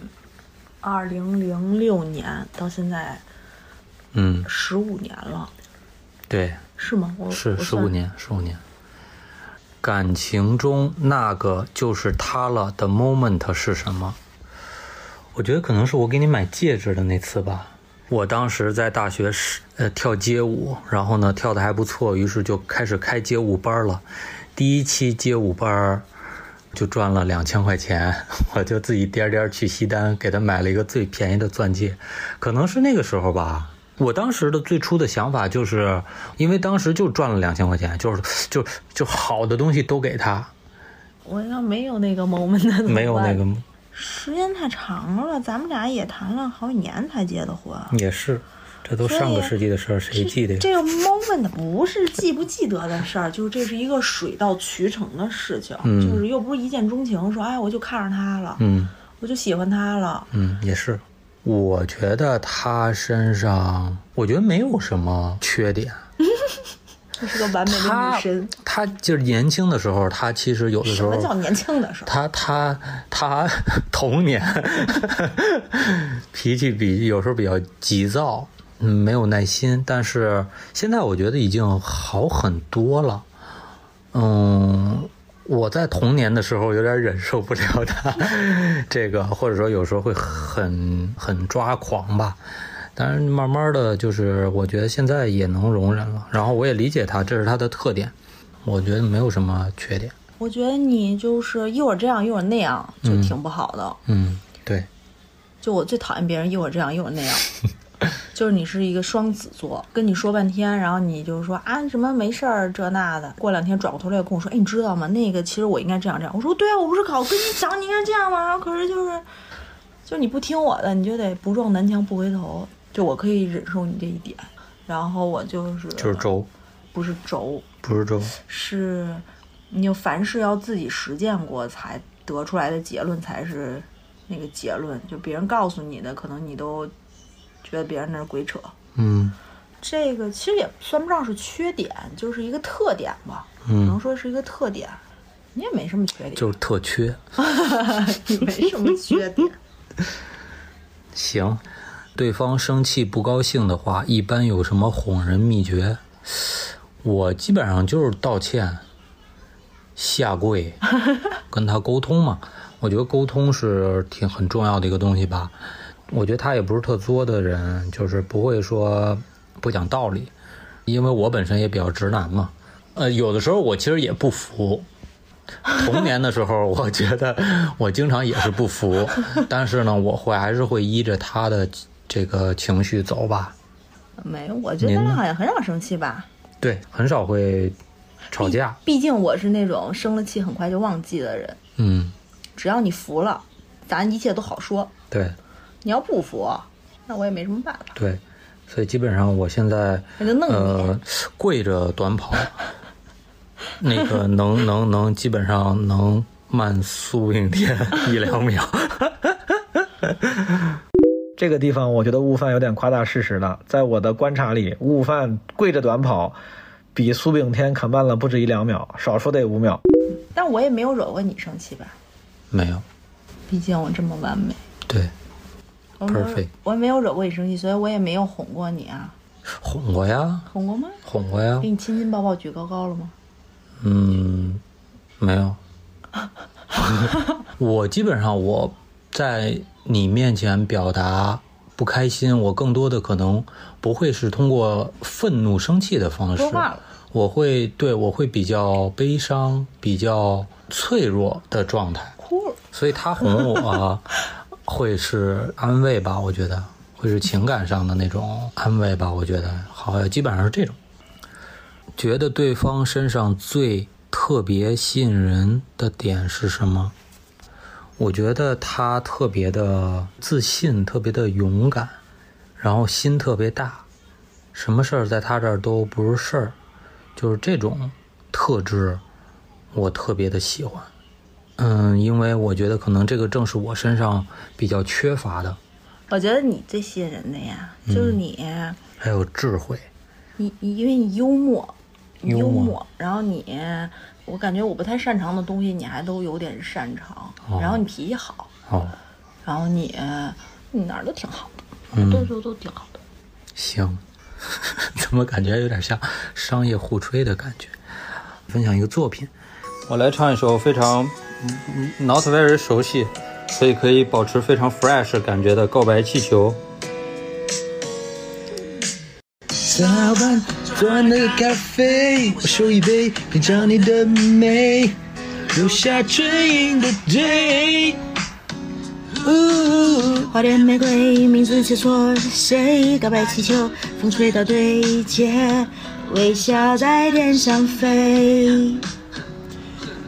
二零零六年到现在，嗯，十五年了。对，是吗？我是十五年，十五年。感情中那个就是他了的 moment 是什么？我觉得可能是我给你买戒指的那次吧。我当时在大学是呃跳街舞，然后呢跳的还不错，于是就开始开街舞班了。第一期街舞班就赚了两千块钱，我就自己颠颠去西单给他买了一个最便宜的钻戒。可能是那个时候吧。我当时的最初的想法就是，因为当时就赚了两千块钱，就是就就好的东西都给他。我要没有那个 moment，没有那个，时间太长了，咱们俩也谈了好几年才结的婚。也是，这都上个世纪的事儿，谁记得呀？这个 moment 不是记不记得的事儿，就是这是一个水到渠成的事情，嗯就是又不是一见钟情，说哎我就看上他了，嗯我就喜欢他了。嗯，也是。我觉得他身上，我觉得没有什么缺点。他是个完美的女神。他就是年轻的时候，他其实有的时候什么叫年轻的时候？他他他童年 脾气比有时候比较急躁，嗯，没有耐心。但是现在我觉得已经好很多了。嗯，我在童年的时候有点忍受不了他 这个，或者说有时候会很很抓狂吧。但是慢慢的就是，我觉得现在也能容忍了。然后我也理解他，这是他的特点，我觉得没有什么缺点。我觉得你就是一会儿这样一会儿那样，就嗯挺不好的。嗯，对，就我最讨厌别人一会儿这样一会儿那样，就是你是一个双子座，跟你说半天，然后你就说啊什么没事儿这那的，过两天转过头来跟我说，哎你知道吗？那个其实我应该这样这样。我说对啊，我不是考跟你讲你应该这样吗？然后可是就是，就你不听我的，你就得不撞南墙不回头。就我可以忍受你这一点，然后我就是就是轴，不是轴，不是轴，是你就凡事要自己实践过才得出来的结论才是那个结论，就别人告诉你的，可能你都觉得别人那是鬼扯。嗯这个其实也算不上是缺点，就是一个特点吧，嗯能说是一个特点。你也没什么缺点，就是特缺。你没什么缺点。行，对方生气不高兴的话，一般有什么哄人秘诀？我基本上就是道歉、下跪，跟他沟通嘛。我觉得沟通是挺很重要的一个东西吧。我觉得他也不是特作的人，就是不会说不讲道理，因为我本身也比较直男嘛。呃，有的时候我其实也不服。童年的时候，我觉得 我经常也是不服，但是呢，我会还是会依着他的这个情绪走吧。没有，我觉得咱您呢俩好像很少生气吧。对，很少会吵架。毕竟我是那种生了气很快就忘记的人，嗯，只要你服了，咱一切都好说。对你要不服，那我也没什么办法。对，所以基本上我现在那就弄你呃跪着短跑，那个能能能基本上能慢苏炳添一两秒。这个地方我觉得悟饭有点夸大事实了。在我的观察里，悟饭跪着短跑，比苏炳添可慢了不止一两秒，少说得五秒。但我也没有惹过你生气吧？没有，毕竟我这么完美，对，Perfect 我没有惹过你生气，所以我也没有哄过你啊。哄过呀，哄过吗？哄过呀给。你亲亲抱抱举高高了吗？嗯，没有。我基本上我在你面前表达不开心，我更多的可能不会是通过愤怒、生气的方式。我会对我会比较悲伤、比较脆弱的状态。哭了。所以他哄我 会是安慰吧，我觉得会是情感上的那种安慰吧，我觉得好像基本上是这种。觉得对方身上最特别吸引人的点是什么？我觉得他特别的自信，特别的勇敢，然后心特别大，什么事儿在他这儿都不是事儿，就是这种特质，我特别的喜欢。嗯，因为我觉得可能这个正是我身上比较缺乏的，我觉得你最吸引人的呀，嗯就是你，还有智慧。你你因为你幽默，你幽幽默默，然后你，我感觉我不太擅长的东西，你还都有点擅长，哦然后你脾气好，哦，然后你你哪儿都挺好的，嗯都说都挺好的。行，怎么感觉有点像商业互吹的感觉？分享一个作品，我来唱一首非常嗯 not very 熟悉，所以可以保持非常 fresh 感觉的《告白气球》。早晚端的咖啡，我手一杯，品尝你的美，留下唇印的 day。花店玫瑰，名字写错了谁？告白气球，风吹到对街，微笑在天上飞。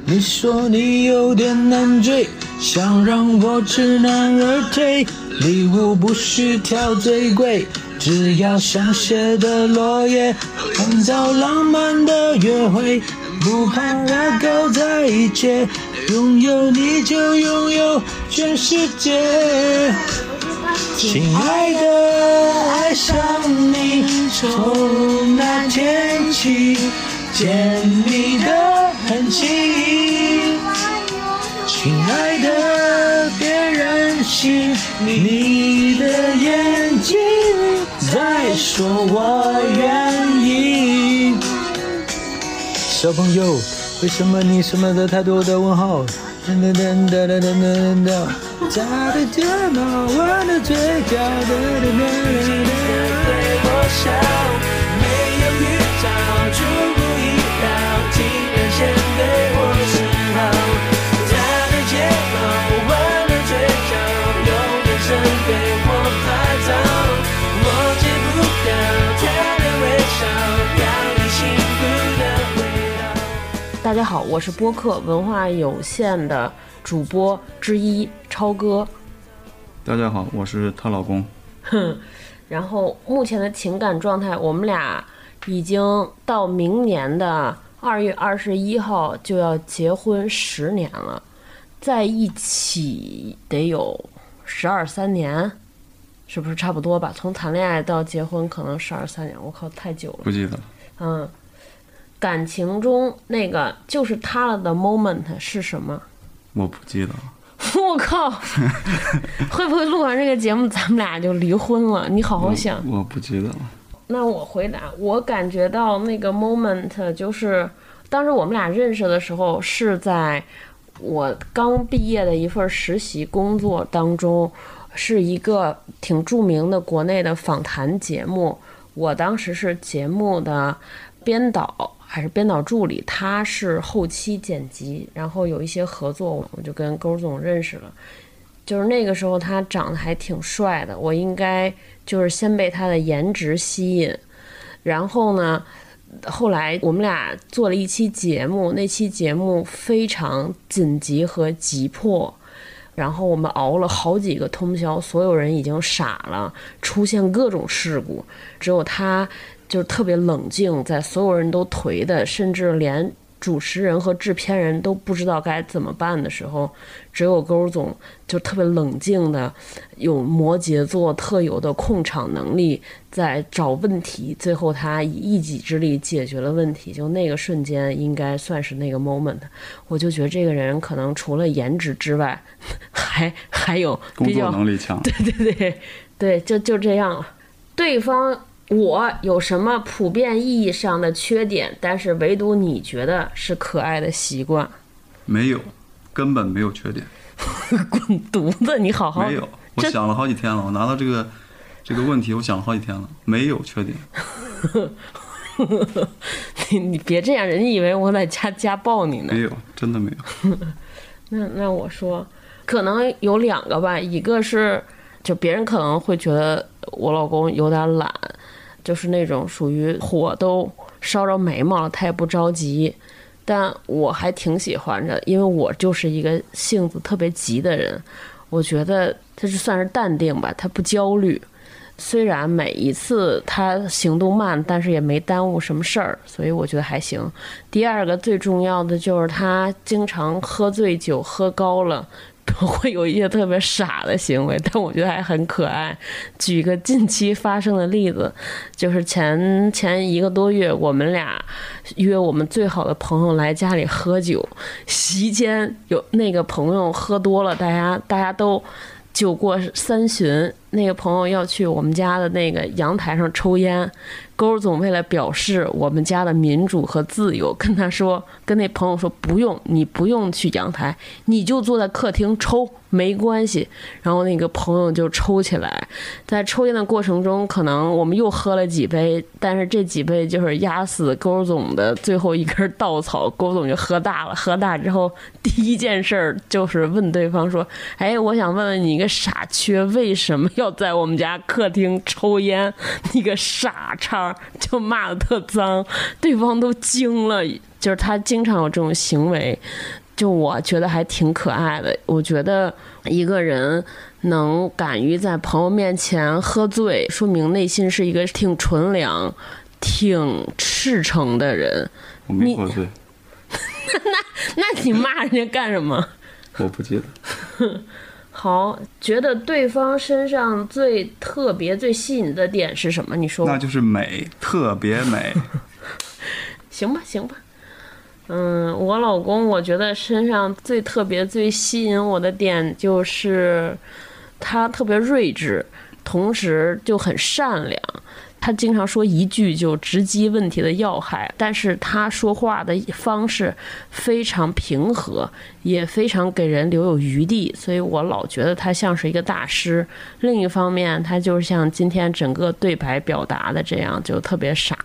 你说你有点难追，想让我知难而退，礼物不需挑最贵，只要香榭的落叶，营造浪漫的约会，不怕拉高在一起，拥有你就拥有全世界。亲爱的，爱上你，从那天起，见你的痕迹。亲爱的，别任性，你的眼睛在说我愿意。小朋友，为什么你什么的太多的问号？噔噔噔噔噔噔噔噔，他的睫毛弯的嘴角，噔噔噔噔噔对我笑，没有预兆，大家好，我是播客文化有限的主播之一超哥。大家好，我是她老公。哼，然后目前的情感状态，我们俩已经到明年的二月二十一号就要结婚十年了，在一起得有十二三年，是不是差不多吧？从谈恋爱到结婚可能十二三年，我靠，太久了。不记得了。嗯，感情中那个就是他了的 moment 是什么？我不记得了。我靠，会不会录完这个节目咱们俩就离婚了？你好好想。我不记得了。那我回答，我感觉到那个 moment 就是当时我们俩认识的时候，是在我刚毕业的一份实习工作当中，是一个挺著名的国内的访谈节目。我当时是节目的编导还是编导助理，他是后期剪辑，然后有一些合作，我就跟勾总认识了。就是那个时候他长得还挺帅的，我应该就是先被他的颜值吸引，然后呢，后来我们俩做了一期节目，那期节目非常紧急和急迫。然后我们熬了好几个通宵，所有人已经傻了，出现各种事故，只有他就是特别冷静，在所有人都颓的，甚至连主持人和制片人都不知道该怎么办的时候，只有勾总就特别冷静的，有摩羯座特有的控场能力，在找问题，最后他以一己之力解决了问题。就那个瞬间，应该算是那个 moment，我就觉得这个人可能除了颜值之外，还还有工作能力强。对对对对，就就这样了。对方我有什么普遍意义上的缺点，但是唯独你觉得是可爱的习惯，没有，根本没有缺点。滚犊子！你好好没有，我想了好几天了，我拿到这个这个问题，我想了好几天了，没有缺点。你你别这样，人家以为我在家家暴你呢。没有，真的没有。那那我说，可能有两个吧，一个是就别人可能会觉得我老公有点懒，就是那种属于火都烧着眉毛了，他也不着急。但我还挺喜欢的，因为我就是一个性子特别急的人，我觉得他是算是淡定吧，他不焦虑。虽然每一次他行动慢，但是也没耽误什么事儿，所以我觉得还行。第二个最重要的就是他经常喝醉酒，喝高了。会有一些特别傻的行为，但我觉得还很可爱。举个近期发生的例子，就是前前一个多月，我们俩约我们最好的朋友来家里喝酒，席间有那个朋友喝多了，大家大家都酒过三巡，那个朋友要去我们家的那个阳台上抽烟。勾总为了表示我们家的民主和自由，跟他说，跟那朋友说不用，你不用去阳台，你就坐在客厅抽，没关系。然后那个朋友就抽起来，在抽烟的过程中，可能我们又喝了几杯，但是这几杯就是压死勾总的最后一根稻草，勾总就喝大了。喝大之后，第一件事儿就是问对方说：“哎，我想问问你一个傻缺，为什么要在我们家客厅抽烟？你个傻叉！”就骂的特脏，对方都惊了。就是他经常有这种行为，就我觉得还挺可爱的。我觉得一个人能敢于在朋友面前喝醉，说明内心是一个挺纯良、挺赤诚的人。我没喝醉，那那你骂人家干什么？我不记得。好，觉得对方身上最特别、最吸引的点是什么？你说。那就是美，特别美。行吧，行吧。嗯，我老公，我觉得身上最特别、最吸引我的点就是他特别睿智，同时就很善良。他经常说一句就直击问题的要害，但是他说话的方式非常平和，也非常给人留有余地，所以我老觉得他像是一个大师。另一方面，他就是像今天整个对白表达的这样，就特别傻。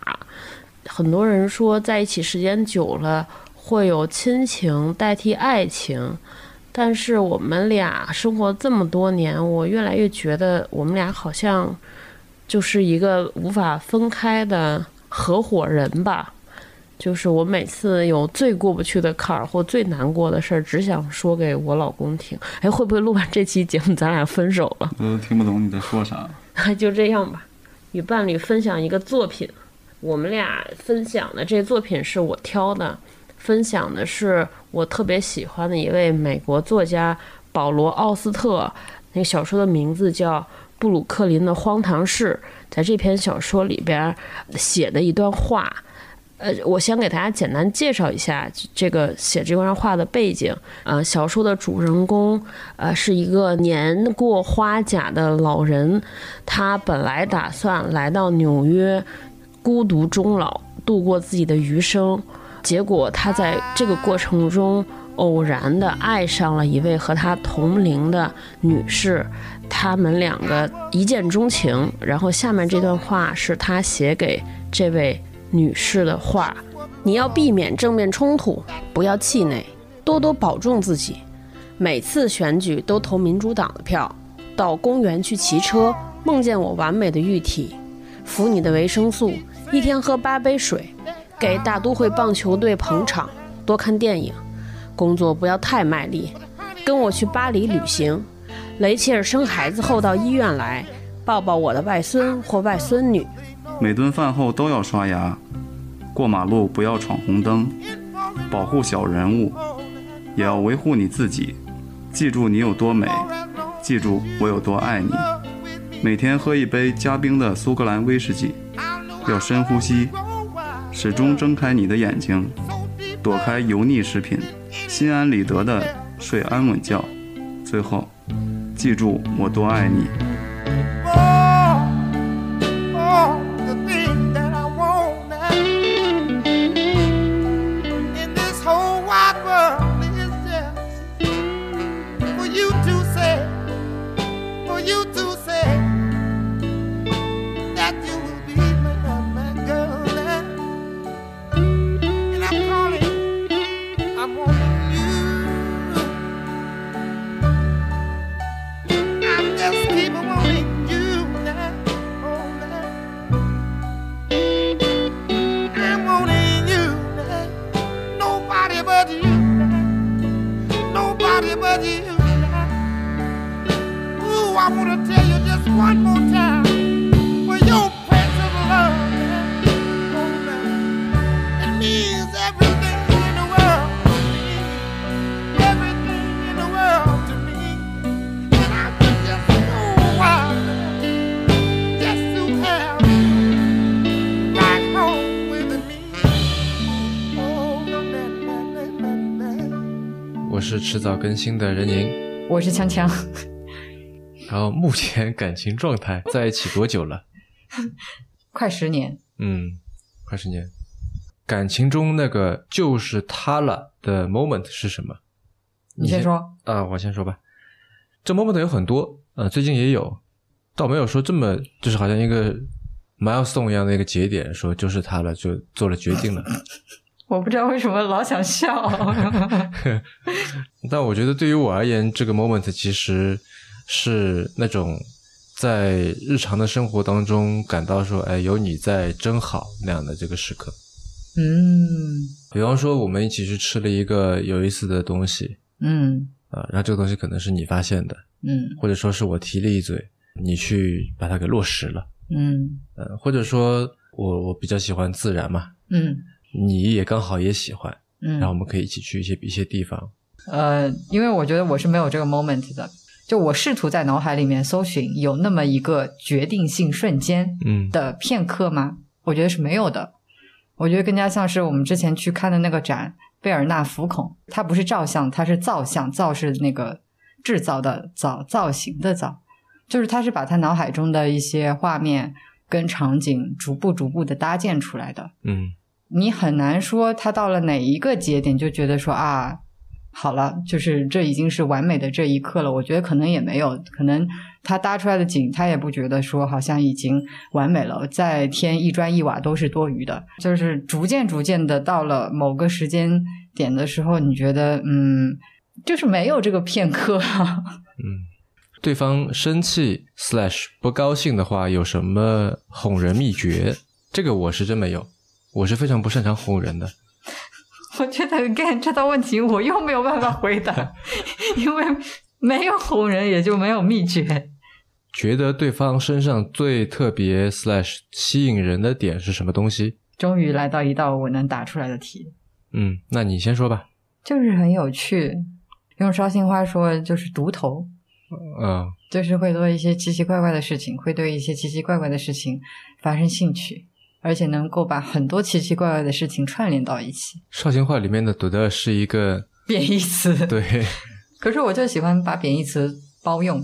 很多人说在一起时间久了会有亲情代替爱情，但是我们俩生活这么多年，我越来越觉得我们俩好像。就是一个无法分开的合伙人吧，就是我每次有最过不去的坎儿或最难过的事儿，只想说给我老公听。哎，会不会录完这期节目咱俩分手了？我都听不懂你在说啥。就这样吧。与伴侣分享一个作品，我们俩分享的这作品是我挑的，分享的是我特别喜欢的一位美国作家保罗·奥斯特，那个小说的名字叫。布鲁克林的荒唐事，在这篇小说里边写的一段话，呃，我先给大家简单介绍一下这个写这段话的背景。呃，小说的主人公，呃，是一个年过花甲的老人，他本来打算来到纽约孤独终老，度过自己的余生，结果他在这个过程中偶然的爱上了一位和他同龄的女士。他们两个一见钟情，然后下面这段话是他写给这位女士的话：你要避免正面冲突，不要气馁，多多保重自己。每次选举都投民主党的票，到公园去骑车，梦见我完美的玉体，服你的维生素，一天喝八杯水，给大都会棒球队捧场，多看电影，工作不要太卖力，跟我去巴黎旅行。雷切尔生孩子后到医院来，抱抱我的外孙或外孙女。每顿饭后都要刷牙，过马路不要闯红灯，保护小人物，也要维护你自己。记住你有多美，记住我有多爱你。每天喝一杯加冰的苏格兰威士忌，要深呼吸，始终睁开你的眼睛，躲开油腻食品，心安理得的睡安稳觉。最后。记住我多爱你。迟早更新的任宁，我是锵锵。然后目前感情状态在一起多久了？快十年。嗯，快十年。感情中那个就是他了的 moment 是什么？你先说。啊，我先说吧。这 moment 有很多，呃，最近也有，倒没有说这么就是好像一个 milestone 一样的一个节点，说就是他了，就做了决定了。我不知道为什么老想笑 但我觉得对于我而言，这个 moment 其实是那种在日常的生活当中感到说，哎，有你在真好那样的这个时刻。嗯，比方说，我们一起去吃了一个有意思的东西，嗯。啊，然后这个东西可能是你发现的，嗯。或者说是我提了一嘴，你去把它给落实了，嗯。呃，或者说我我比较喜欢自然嘛，嗯你也刚好也喜欢，嗯然后我们可以一起去一些一些地方，呃，因为我觉得我是没有这个 moment 的，就我试图在脑海里面搜寻有那么一个决定性瞬间嗯的片刻吗？我觉得是没有的。我觉得更加像是我们之前去看的那个展《贝尔纳浮孔》，它不是照相，它是造像，造是那个制造的造，造型的造，就是他是把他脑海中的一些画面跟场景逐步逐步的搭建出来的。嗯你很难说他到了哪一个节点就觉得说啊，好了，就是这已经是完美的这一刻了。我觉得可能也没有，可能他搭出来的景，他也不觉得说好像已经完美了，再添一砖一瓦都是多余的。就是逐渐逐渐的到了某个时间点的时候，你觉得嗯，就是没有这个片刻。嗯，对方生气 slash 不高兴的话，有什么哄人秘诀？这个我是真没有，我是非常不擅长哄人的。我觉得 again 这道问题我又没有办法回答，因为没有哄人，也就没有秘诀。觉得对方身上最特别 slash 吸引人的点是什么东西？终于来到一道我能答出来的题，嗯，那你先说吧。就是很有趣。用绍兴话说，就是独头，嗯就是会做一些奇奇怪怪的事情，会对一些奇奇怪怪的事情发生兴趣，而且能够把很多奇奇怪怪的事情串联到一起。绍兴话里面的“读的”是一个 贬义词，对，可是我就喜欢把贬义词包用。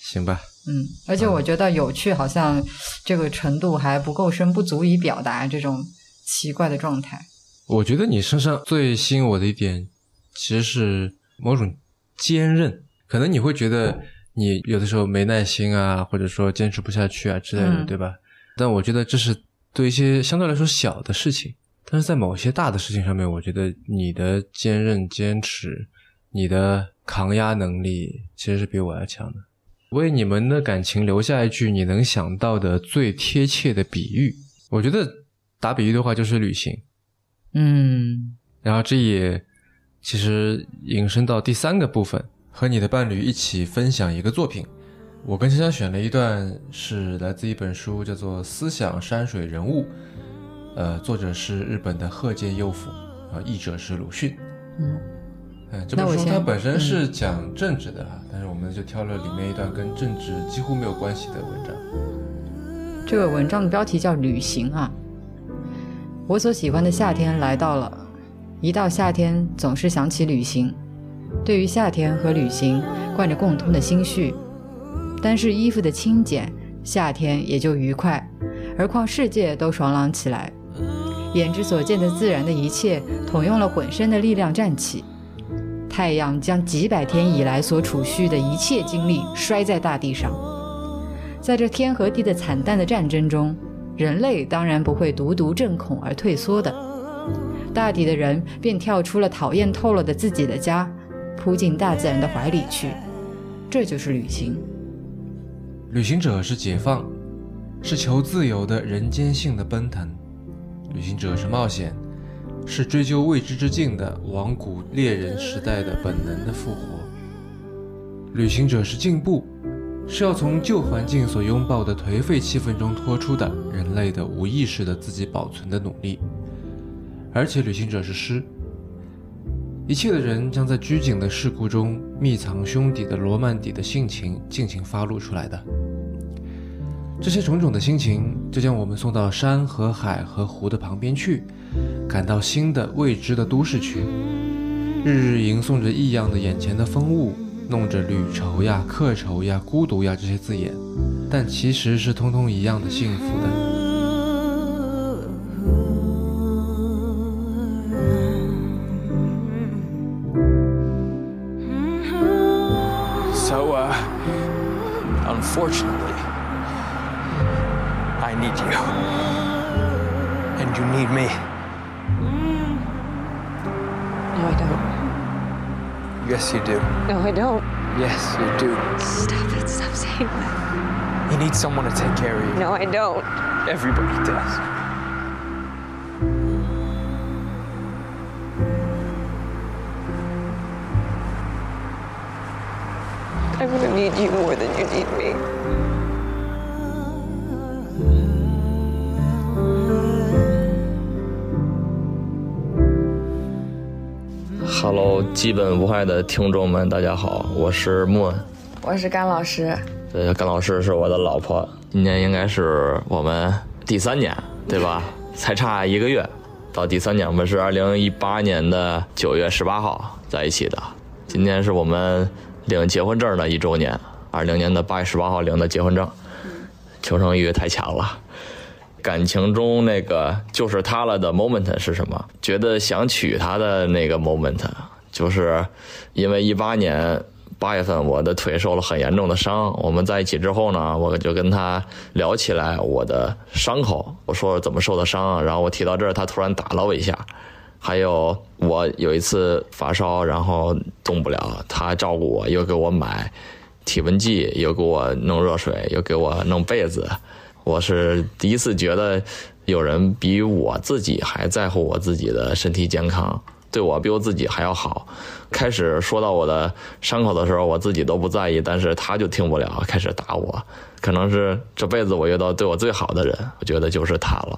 行吧。嗯，而且我觉得有趣，好像这个程度还不够深，不足以表达这种奇怪的状态。我觉得你身上最吸引我的一点，其实是某种坚韧。可能你会觉得你有的时候没耐心啊，或者说坚持不下去啊之类的，嗯对吧？但我觉得这是对一些相对来说小的事情，但是在某些大的事情上面，我觉得你的坚韧、坚持，你的抗压能力，其实是比我要强的。为你们的感情留下一句你能想到的最贴切的比喻，我觉得打比喻的话就是旅行。嗯然后这也其实引申到第三个部分，和你的伴侣一起分享一个作品。我跟香香选了一段是来自一本书，叫做《思想山水人物》，呃，作者是日本的鹤见佑辅，啊，译者是鲁迅。嗯，嗯，这本书它本身嗯是讲政治的哈，但是我们就挑了里面一段跟政治几乎没有关系的文章。这个文章的标题叫《旅行》啊。我所喜欢的夏天来到了，一到夏天总是想起旅行。对于夏天和旅行，惯着共通的心绪。单是衣服的轻简，夏天也就愉快，而况世界都爽朗起来。眼之所见的自然的一切，统用了浑身的力量站起。太阳将几百天以来所储蓄的一切精力摔在大地上。在这天和地的惨淡的战争中，人类当然不会独独震恐而退缩的。大抵的人便跳出了讨厌透了的自己的家，扑进大自然的怀里去。这就是旅行。旅行者是解放，是求自由的人间性的奔腾；旅行者是冒险，是追究未知之境的往古猎人时代的本能的复活；旅行者是进步，是要从旧环境所拥抱的颓废气氛中脱出的人类的无意识的自己保存的努力；而且旅行者是诗。一切的人将在拘谨的事故中密藏胸底的罗曼底的性情尽情发露出来的。这些种种的心情，就将我们送到山和海和湖的旁边去，赶到新的未知的都市去，日日吟诵着异样的眼前的风物，弄着旅愁呀、客愁呀、孤独呀这些字眼，但其实是通通一样的幸福的。someone to take care of you. No, I don't. Everybody does. I'm gonna need you more than you need me. Hello，基本无害的听众们，大家好，我是莫，我是甘老师。呃，甘老师是我的老婆，今年应该是我们第三年，对吧？才差一个月，到第三年，我们是二零一八年的九月十八号在一起的。今天是我们领结婚证的一周年，二零年的八月十八号领的结婚证。求生欲太强了。感情中那个就是他了的 moment 是什么？觉得想娶她的那个 moment，就是因为一八年八月份我的腿受了很严重的伤。我们在一起之后呢，我就跟他聊起来我的伤口，我说怎么受的伤，然后我提到这儿，他突然打了我一下。还有我有一次发烧，然后动不了，他照顾我，又给我买体温计，又给我弄热水，又给我弄被子。我是第一次觉得有人比我自己还在乎我自己的身体健康，对我比我自己还要好。开始说到我的伤口的时候，我自己都不在意，但是他就听不了，开始打我。可能是这辈子我遇到对我最好的人，我觉得就是他了。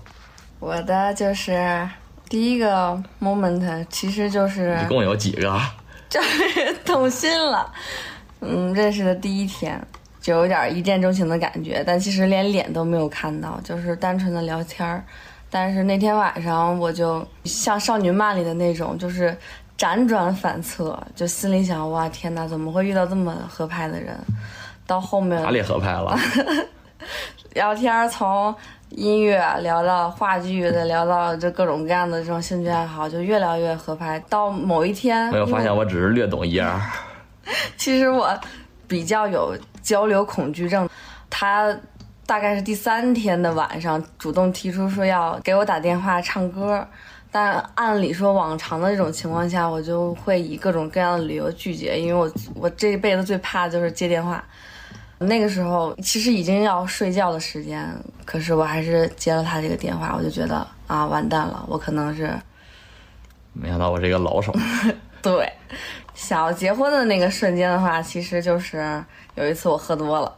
我的就是第一个 moment，其实就是一共有几个？就是动心了。嗯，认识的第一天。就有点一见钟情的感觉，但其实连脸都没有看到，就是单纯的聊天儿。但是那天晚上，我就像少女漫里的那种，就是辗转反侧，就心里想：哇，天哪，怎么会遇到这么合拍的人？到后面哪里合拍了？聊天从音乐聊到话剧，再聊到就各种各样的这种兴趣爱好，就越聊越合拍。到某一天，没有发现我只是略懂一二。其实我比较有。交流恐惧症，他大概是第三天的晚上主动提出说要给我打电话唱歌，但按理说往常的这种情况下，我就会以各种各样的理由拒绝，因为我我这一辈子最怕的就是接电话。那个时候其实已经要睡觉的时间，可是我还是接了他这个电话，我就觉得啊完蛋了，我可能是没想到我是一个老手。对，想要结婚的那个瞬间的话，其实就是。有一次我喝多了，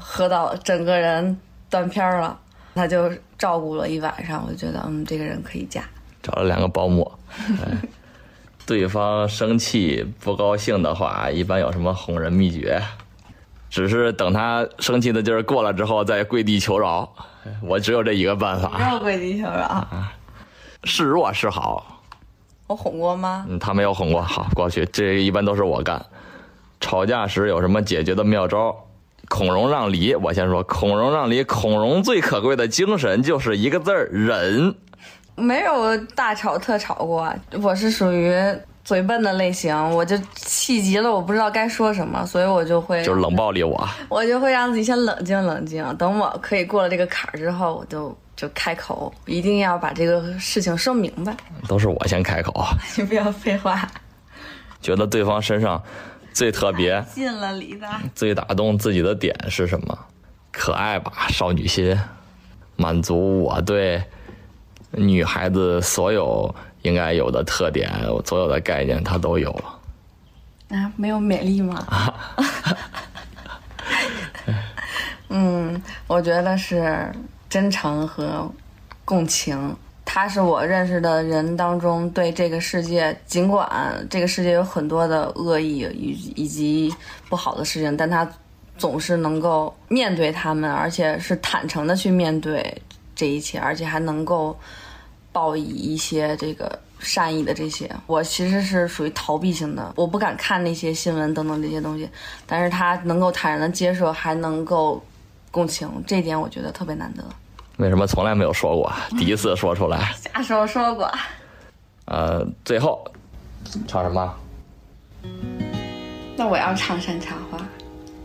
喝到整个人断片了，他就照顾了一晚上，我就觉得嗯，这个人可以嫁。找了两个保姆，对方生气不高兴的话，一般有什么哄人秘诀？只是等他生气的劲儿过了之后，再跪地求饶。我只有这一个办法。没有跪地求饶。示弱示好。我哄过吗？嗯，他没有哄过。好，过去这一般都是我干。吵架时有什么解决的妙招？孔融让梨，我先说孔融让梨。孔融最可贵的精神就是一个字儿忍。没有大吵特吵过，我是属于嘴笨的类型，我就气急了，我不知道该说什么，所以我就会就是冷暴力我。我就会让自己先冷静冷静，等我可以过了这个坎儿之后，我就就开口，一定要把这个事情说明白。都是我先开口。你不要废话。觉得对方身上。最特别，进了里的，最打动自己的点是什么？可爱吧，少女心，满足我对女孩子所有应该有的特点，所有的概念，她都有。啊，没有美丽吗？嗯，我觉得是真诚和共情。他是我认识的人当中对这个世界，尽管这个世界有很多的恶意以以及不好的事情，但他总是能够面对他们，而且是坦诚的去面对这一切，而且还能够报以一些这个善意的这些。我其实是属于逃避型的，我不敢看那些新闻等等这些东西，但是他能够坦然的接受，还能够共情，这点我觉得特别难得。为什么从来没有说过？第一次说出来。瞎说说过。呃，最后唱什么？那我要唱山茶花，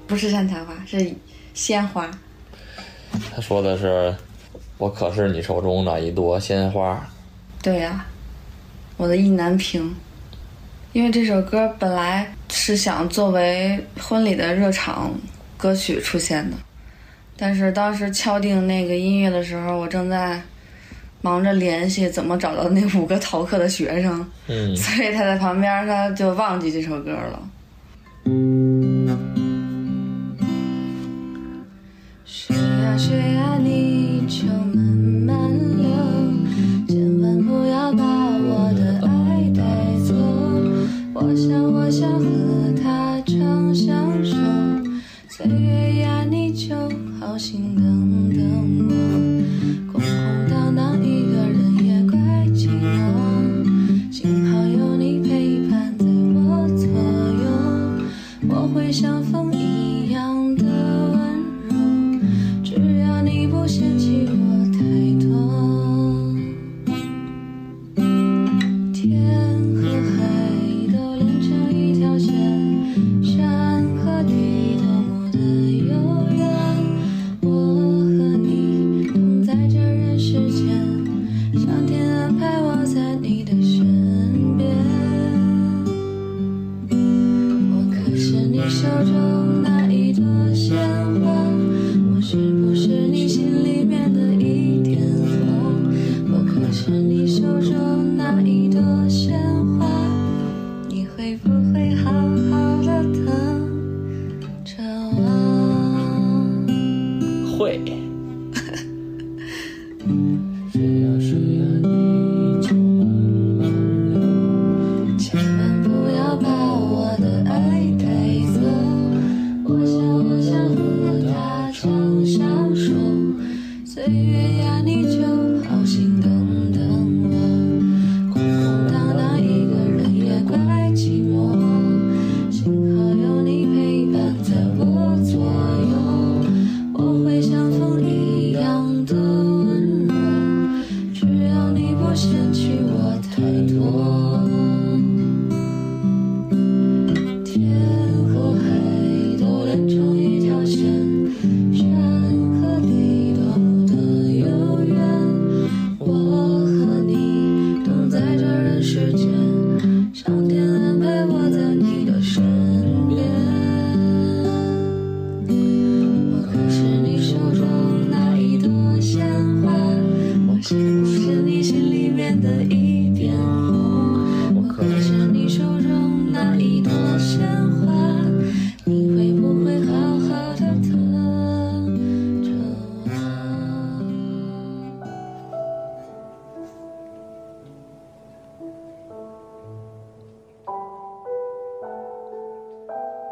不是山茶花，是鲜花。他说的是：“我可是你手中的一朵鲜花。”对呀，我的意难平。因为这首歌本来是想作为婚礼的热场歌曲出现的。但是当时敲定那个音乐的时候，我正在忙着联系怎么找到那五个逃课的学生，所以他在旁边他就忘记这首歌了。千万不要把我的爱带走。我想，我想。心等等我，空空荡荡，一个人也怪寂寞，幸好有你陪伴在我左右，我会像风一样。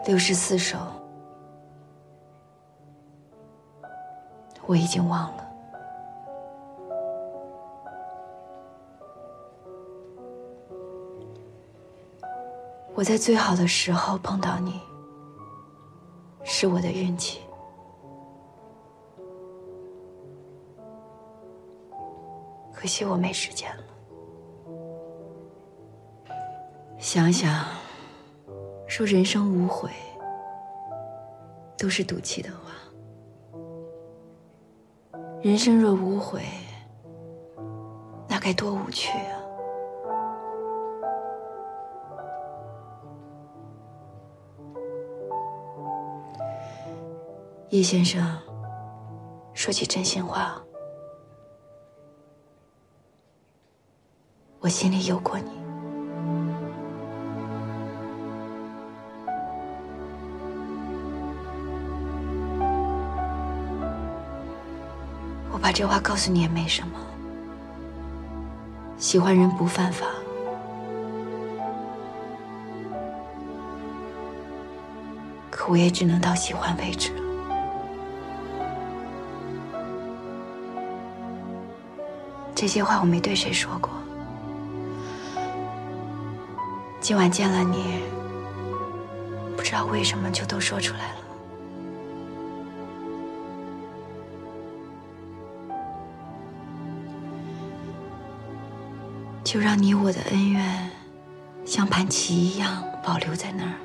六十四首，我已经忘了。我在最好的时候碰到你，是我的运气。可惜我没时间了。想想，说人生无悔，都是赌气的话。人生若无悔，那该多无趣啊！叶先生，说句真心话，我心里有过你。我把这话告诉你也没什么，喜欢人不犯法。可我也只能到喜欢为止了。这些话我没对谁说过。今晚见了你，不知道为什么就都说出来了。就让你我的恩怨，像盘棋一样保留在那儿。